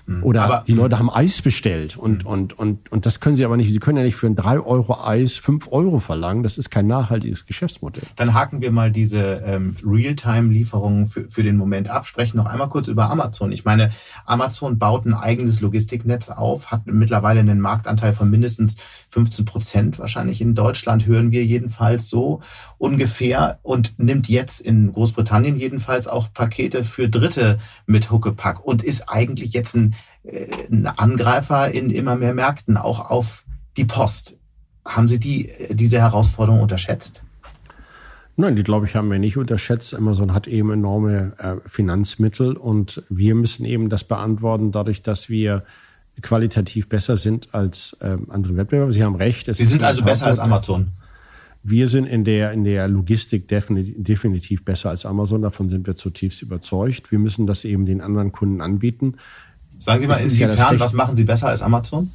Mhm. Oder aber, die Leute haben Eis bestellt und, mhm. und, und, und das können sie aber nicht. Sie können ja nicht für ein 3 Euro Eis 5 Euro verlangen. Das ist kein nachhaltiges Geschäftsmodell. Dann haken wir mal diese ähm, Realtime-Lieferungen für, für den Moment ab. Sprechen noch einmal kurz über Amazon. Ich meine, Amazon baut ein eigenes Logistiknetz auf, hat mittlerweile einen Marktanteil von mindestens 15 Prozent. Wahrscheinlich in Deutschland hören wir jedenfalls so ungefähr und nimmt jetzt in Großbritannien jedenfalls auch Pakete für Dritte mit Huckepack und ist eigentlich jetzt ein äh, ein Angreifer in immer mehr Märkten, auch auf die Post. Haben Sie die, diese Herausforderung unterschätzt? Nein, die glaube ich haben wir nicht unterschätzt. Amazon hat eben enorme äh, Finanzmittel und wir müssen eben das beantworten, dadurch, dass wir qualitativ besser sind als äh, andere Wettbewerber. Sie haben recht. Sie sind also besser als Amazon. Wir sind in der, in der Logistik definitiv, besser als Amazon. Davon sind wir zutiefst überzeugt. Wir müssen das eben den anderen Kunden anbieten. Sagen Sie mal, inwiefern, ja was machen Sie besser als Amazon?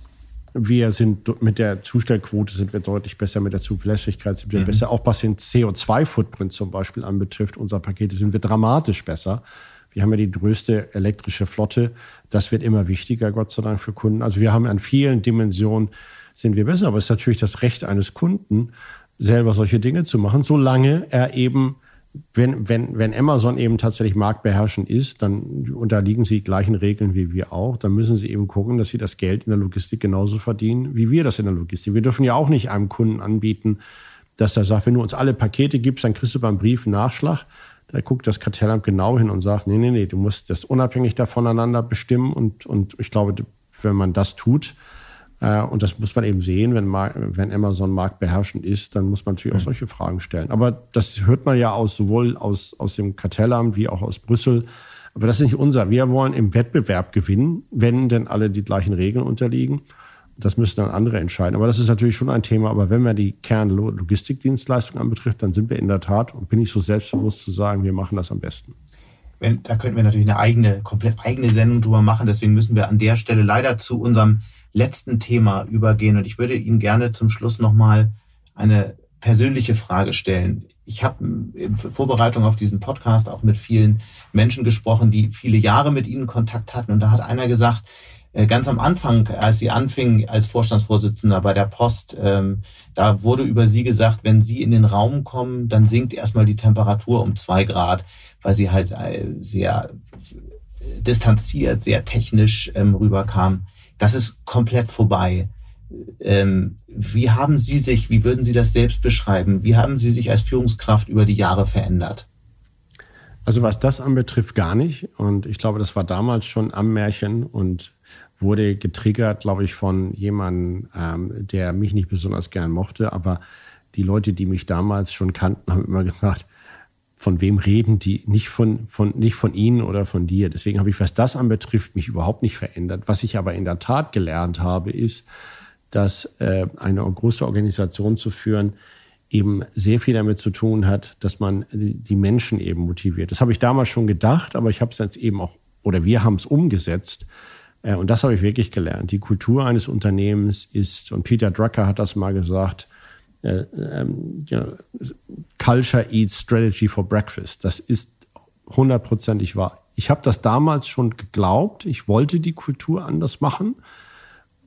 Wir sind mit der Zustellquote sind wir deutlich besser, mit der Zuverlässigkeit sind wir mhm. besser. Auch was den CO2-Footprint zum Beispiel anbetrifft, unserer Pakete sind wir dramatisch besser. Wir haben ja die größte elektrische Flotte. Das wird immer wichtiger, Gott sei Dank, für Kunden. Also wir haben an vielen Dimensionen sind wir besser. Aber es ist natürlich das Recht eines Kunden, selber solche Dinge zu machen, solange er eben wenn, wenn, wenn Amazon eben tatsächlich marktbeherrschend ist, dann unterliegen sie gleichen Regeln wie wir auch. Dann müssen sie eben gucken, dass sie das Geld in der Logistik genauso verdienen, wie wir das in der Logistik. Wir dürfen ja auch nicht einem Kunden anbieten, dass er sagt, wenn du uns alle Pakete gibst, dann kriegst du beim Brief einen Nachschlag. Da guckt das Kartellamt genau hin und sagt, nee, nee, nee, du musst das unabhängig voneinander bestimmen. Und, und ich glaube, wenn man das tut, und das muss man eben sehen, wenn, wenn Amazon marktbeherrschend ist, dann muss man natürlich auch mhm. solche Fragen stellen. Aber das hört man ja aus, sowohl aus, aus dem Kartellamt wie auch aus Brüssel. Aber das ist nicht unser. Wir wollen im Wettbewerb gewinnen, wenn denn alle die gleichen Regeln unterliegen. Das müssen dann andere entscheiden. Aber das ist natürlich schon ein Thema. Aber wenn man die Kernlogistikdienstleistung anbetrifft, dann sind wir in der Tat, und bin ich so selbstbewusst zu sagen, wir machen das am besten. Da könnten wir natürlich eine eigene, komplett eigene Sendung drüber machen. Deswegen müssen wir an der Stelle leider zu unserem letzten Thema übergehen. Und ich würde Ihnen gerne zum Schluss nochmal eine persönliche Frage stellen. Ich habe in Vorbereitung auf diesen Podcast auch mit vielen Menschen gesprochen, die viele Jahre mit Ihnen Kontakt hatten. Und da hat einer gesagt, äh, ganz am Anfang, als Sie anfingen als Vorstandsvorsitzender bei der Post, ähm, da wurde über Sie gesagt, wenn Sie in den Raum kommen, dann sinkt erstmal die Temperatur um zwei Grad, weil Sie halt äh, sehr distanziert, sehr technisch ähm, rüberkamen. Das ist komplett vorbei. Ähm, wie haben Sie sich, wie würden Sie das selbst beschreiben? Wie haben Sie sich als Führungskraft über die Jahre verändert? Also was das anbetrifft, gar nicht. Und ich glaube, das war damals schon am Märchen und wurde getriggert, glaube ich, von jemandem, ähm, der mich nicht besonders gern mochte. Aber die Leute, die mich damals schon kannten, haben immer [laughs] gesagt, von wem reden die, nicht von, von, nicht von ihnen oder von dir. Deswegen habe ich, was das anbetrifft, mich überhaupt nicht verändert. Was ich aber in der Tat gelernt habe, ist, dass äh, eine große Organisation zu führen eben sehr viel damit zu tun hat, dass man die Menschen eben motiviert. Das habe ich damals schon gedacht, aber ich habe es jetzt eben auch, oder wir haben es umgesetzt. Äh, und das habe ich wirklich gelernt. Die Kultur eines Unternehmens ist, und Peter Drucker hat das mal gesagt, äh, ähm, know, Culture eats Strategy for Breakfast. Das ist hundertprozentig wahr. Ich habe das damals schon geglaubt. Ich wollte die Kultur anders machen.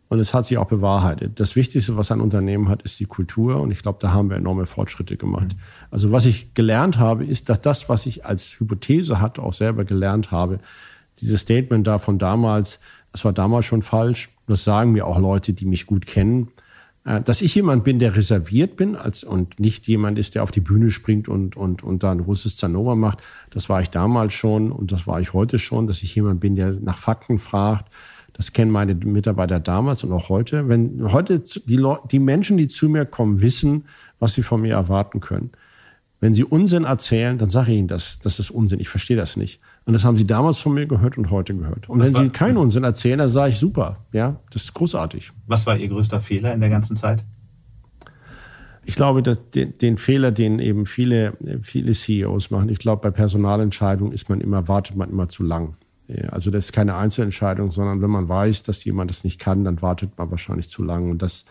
Und es hat sich auch bewahrheitet. Das Wichtigste, was ein Unternehmen hat, ist die Kultur. Und ich glaube, da haben wir enorme Fortschritte gemacht. Mhm. Also was ich gelernt habe, ist, dass das, was ich als Hypothese hatte, auch selber gelernt habe, dieses Statement da von damals, das war damals schon falsch. Das sagen mir auch Leute, die mich gut kennen. Äh, dass ich jemand bin, der reserviert bin als, und nicht jemand ist, der auf die Bühne springt und, und, und da ein großes Zanova macht, das war ich damals schon und das war ich heute schon, dass ich jemand bin, der nach Fakten fragt. Das kennen meine Mitarbeiter damals und auch heute. Wenn heute die, Leute, die Menschen, die zu mir kommen, wissen, was sie von mir erwarten können. Wenn sie Unsinn erzählen, dann sage ich ihnen das. Das ist Unsinn. Ich verstehe das nicht. Und das haben sie damals von mir gehört und heute gehört. Und was wenn war, sie keinen Unsinn erzählen, dann sage ich super. Ja, das ist großartig. Was war Ihr größter Fehler in der ganzen Zeit? Ich glaube, dass den, den Fehler, den eben viele, viele CEOs machen, ich glaube, bei Personalentscheidungen ist man immer, wartet man immer zu lang. Also das ist keine Einzelentscheidung, sondern wenn man weiß, dass jemand das nicht kann, dann wartet man wahrscheinlich zu lang. Und das,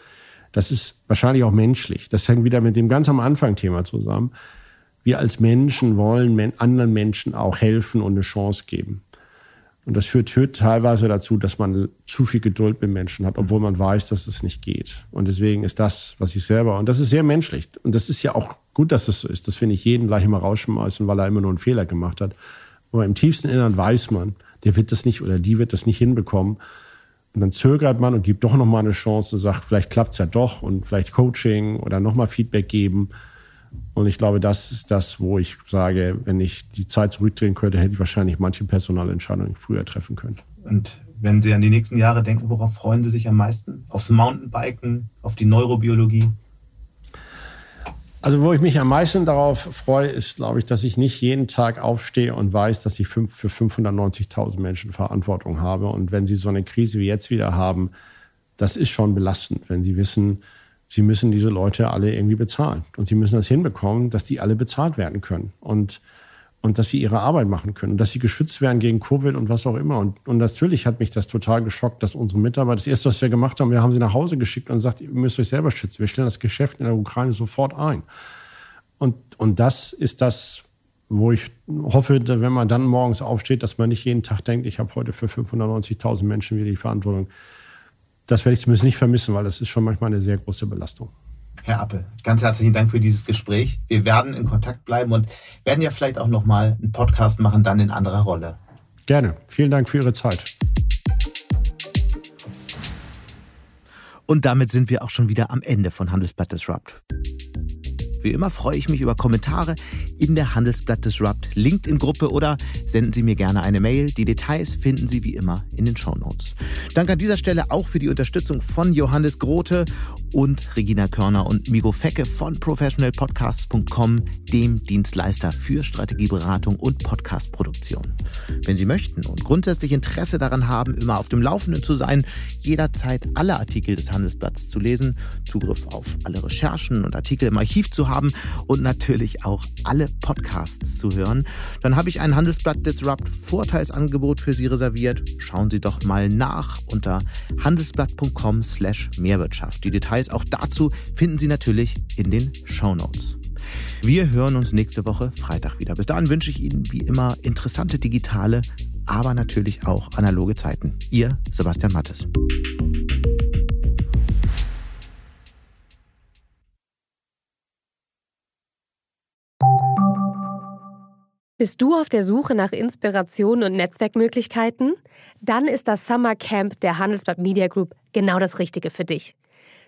das ist wahrscheinlich auch menschlich. Das hängt wieder mit dem ganz am Anfang Thema zusammen wir als Menschen wollen anderen Menschen auch helfen und eine Chance geben. Und das führt, führt teilweise dazu, dass man zu viel Geduld mit Menschen hat, obwohl man weiß, dass es nicht geht. Und deswegen ist das, was ich selber, und das ist sehr menschlich. Und das ist ja auch gut, dass es so ist. Das finde ich jeden gleich immer rausschmeißen, weil er immer nur einen Fehler gemacht hat. Aber im tiefsten Innern weiß man, der wird das nicht oder die wird das nicht hinbekommen. Und dann zögert man und gibt doch nochmal eine Chance und sagt, vielleicht klappt es ja doch und vielleicht Coaching oder nochmal Feedback geben. Und ich glaube, das ist das, wo ich sage, wenn ich die Zeit zurückdrehen könnte, hätte ich wahrscheinlich manche Personalentscheidungen früher treffen können. Und wenn Sie an die nächsten Jahre denken, worauf freuen Sie sich am meisten? Aufs Mountainbiken, auf die Neurobiologie? Also wo ich mich am meisten darauf freue, ist, glaube ich, dass ich nicht jeden Tag aufstehe und weiß, dass ich für 590.000 Menschen Verantwortung habe. Und wenn Sie so eine Krise wie jetzt wieder haben, das ist schon belastend, wenn Sie wissen, Sie müssen diese Leute alle irgendwie bezahlen. Und sie müssen das hinbekommen, dass die alle bezahlt werden können. Und, und dass sie ihre Arbeit machen können. Und dass sie geschützt werden gegen Covid und was auch immer. Und, und natürlich hat mich das total geschockt, dass unsere Mitarbeiter, das erste, was wir gemacht haben, wir haben sie nach Hause geschickt und gesagt, ihr müsst euch selber schützen. Wir stellen das Geschäft in der Ukraine sofort ein. Und, und das ist das, wo ich hoffe, wenn man dann morgens aufsteht, dass man nicht jeden Tag denkt, ich habe heute für 590.000 Menschen wieder die Verantwortung das werde ich zumindest nicht vermissen, weil das ist schon manchmal eine sehr große Belastung. Herr Appel, ganz herzlichen Dank für dieses Gespräch. Wir werden in Kontakt bleiben und werden ja vielleicht auch noch mal einen Podcast machen, dann in anderer Rolle. Gerne. Vielen Dank für Ihre Zeit. Und damit sind wir auch schon wieder am Ende von Handelsblatt Disrupt. Wie immer freue ich mich über Kommentare in der Handelsblatt Disrupt LinkedIn-Gruppe oder senden Sie mir gerne eine Mail. Die Details finden Sie wie immer in den Show Notes. Danke an dieser Stelle auch für die Unterstützung von Johannes Grote und Regina Körner und Migo Fecke von professionalpodcasts.com, dem Dienstleister für Strategieberatung und Podcastproduktion. Wenn Sie möchten und grundsätzlich Interesse daran haben, immer auf dem Laufenden zu sein, jederzeit alle Artikel des Handelsblatts zu lesen, Zugriff auf alle Recherchen und Artikel im Archiv zu haben, und natürlich auch alle Podcasts zu hören, dann habe ich ein Handelsblatt Disrupt Vorteilsangebot für Sie reserviert. Schauen Sie doch mal nach unter handelsblatt.com slash Mehrwirtschaft. Details auch dazu finden Sie natürlich in den Show Notes. Wir hören uns nächste Woche Freitag wieder. Bis dahin wünsche ich Ihnen wie immer interessante digitale, aber natürlich auch analoge Zeiten. Ihr Sebastian Mattes. Bist du auf der Suche nach Inspiration und Netzwerkmöglichkeiten? Dann ist das Summer Camp der Handelsblatt Media Group genau das Richtige für dich.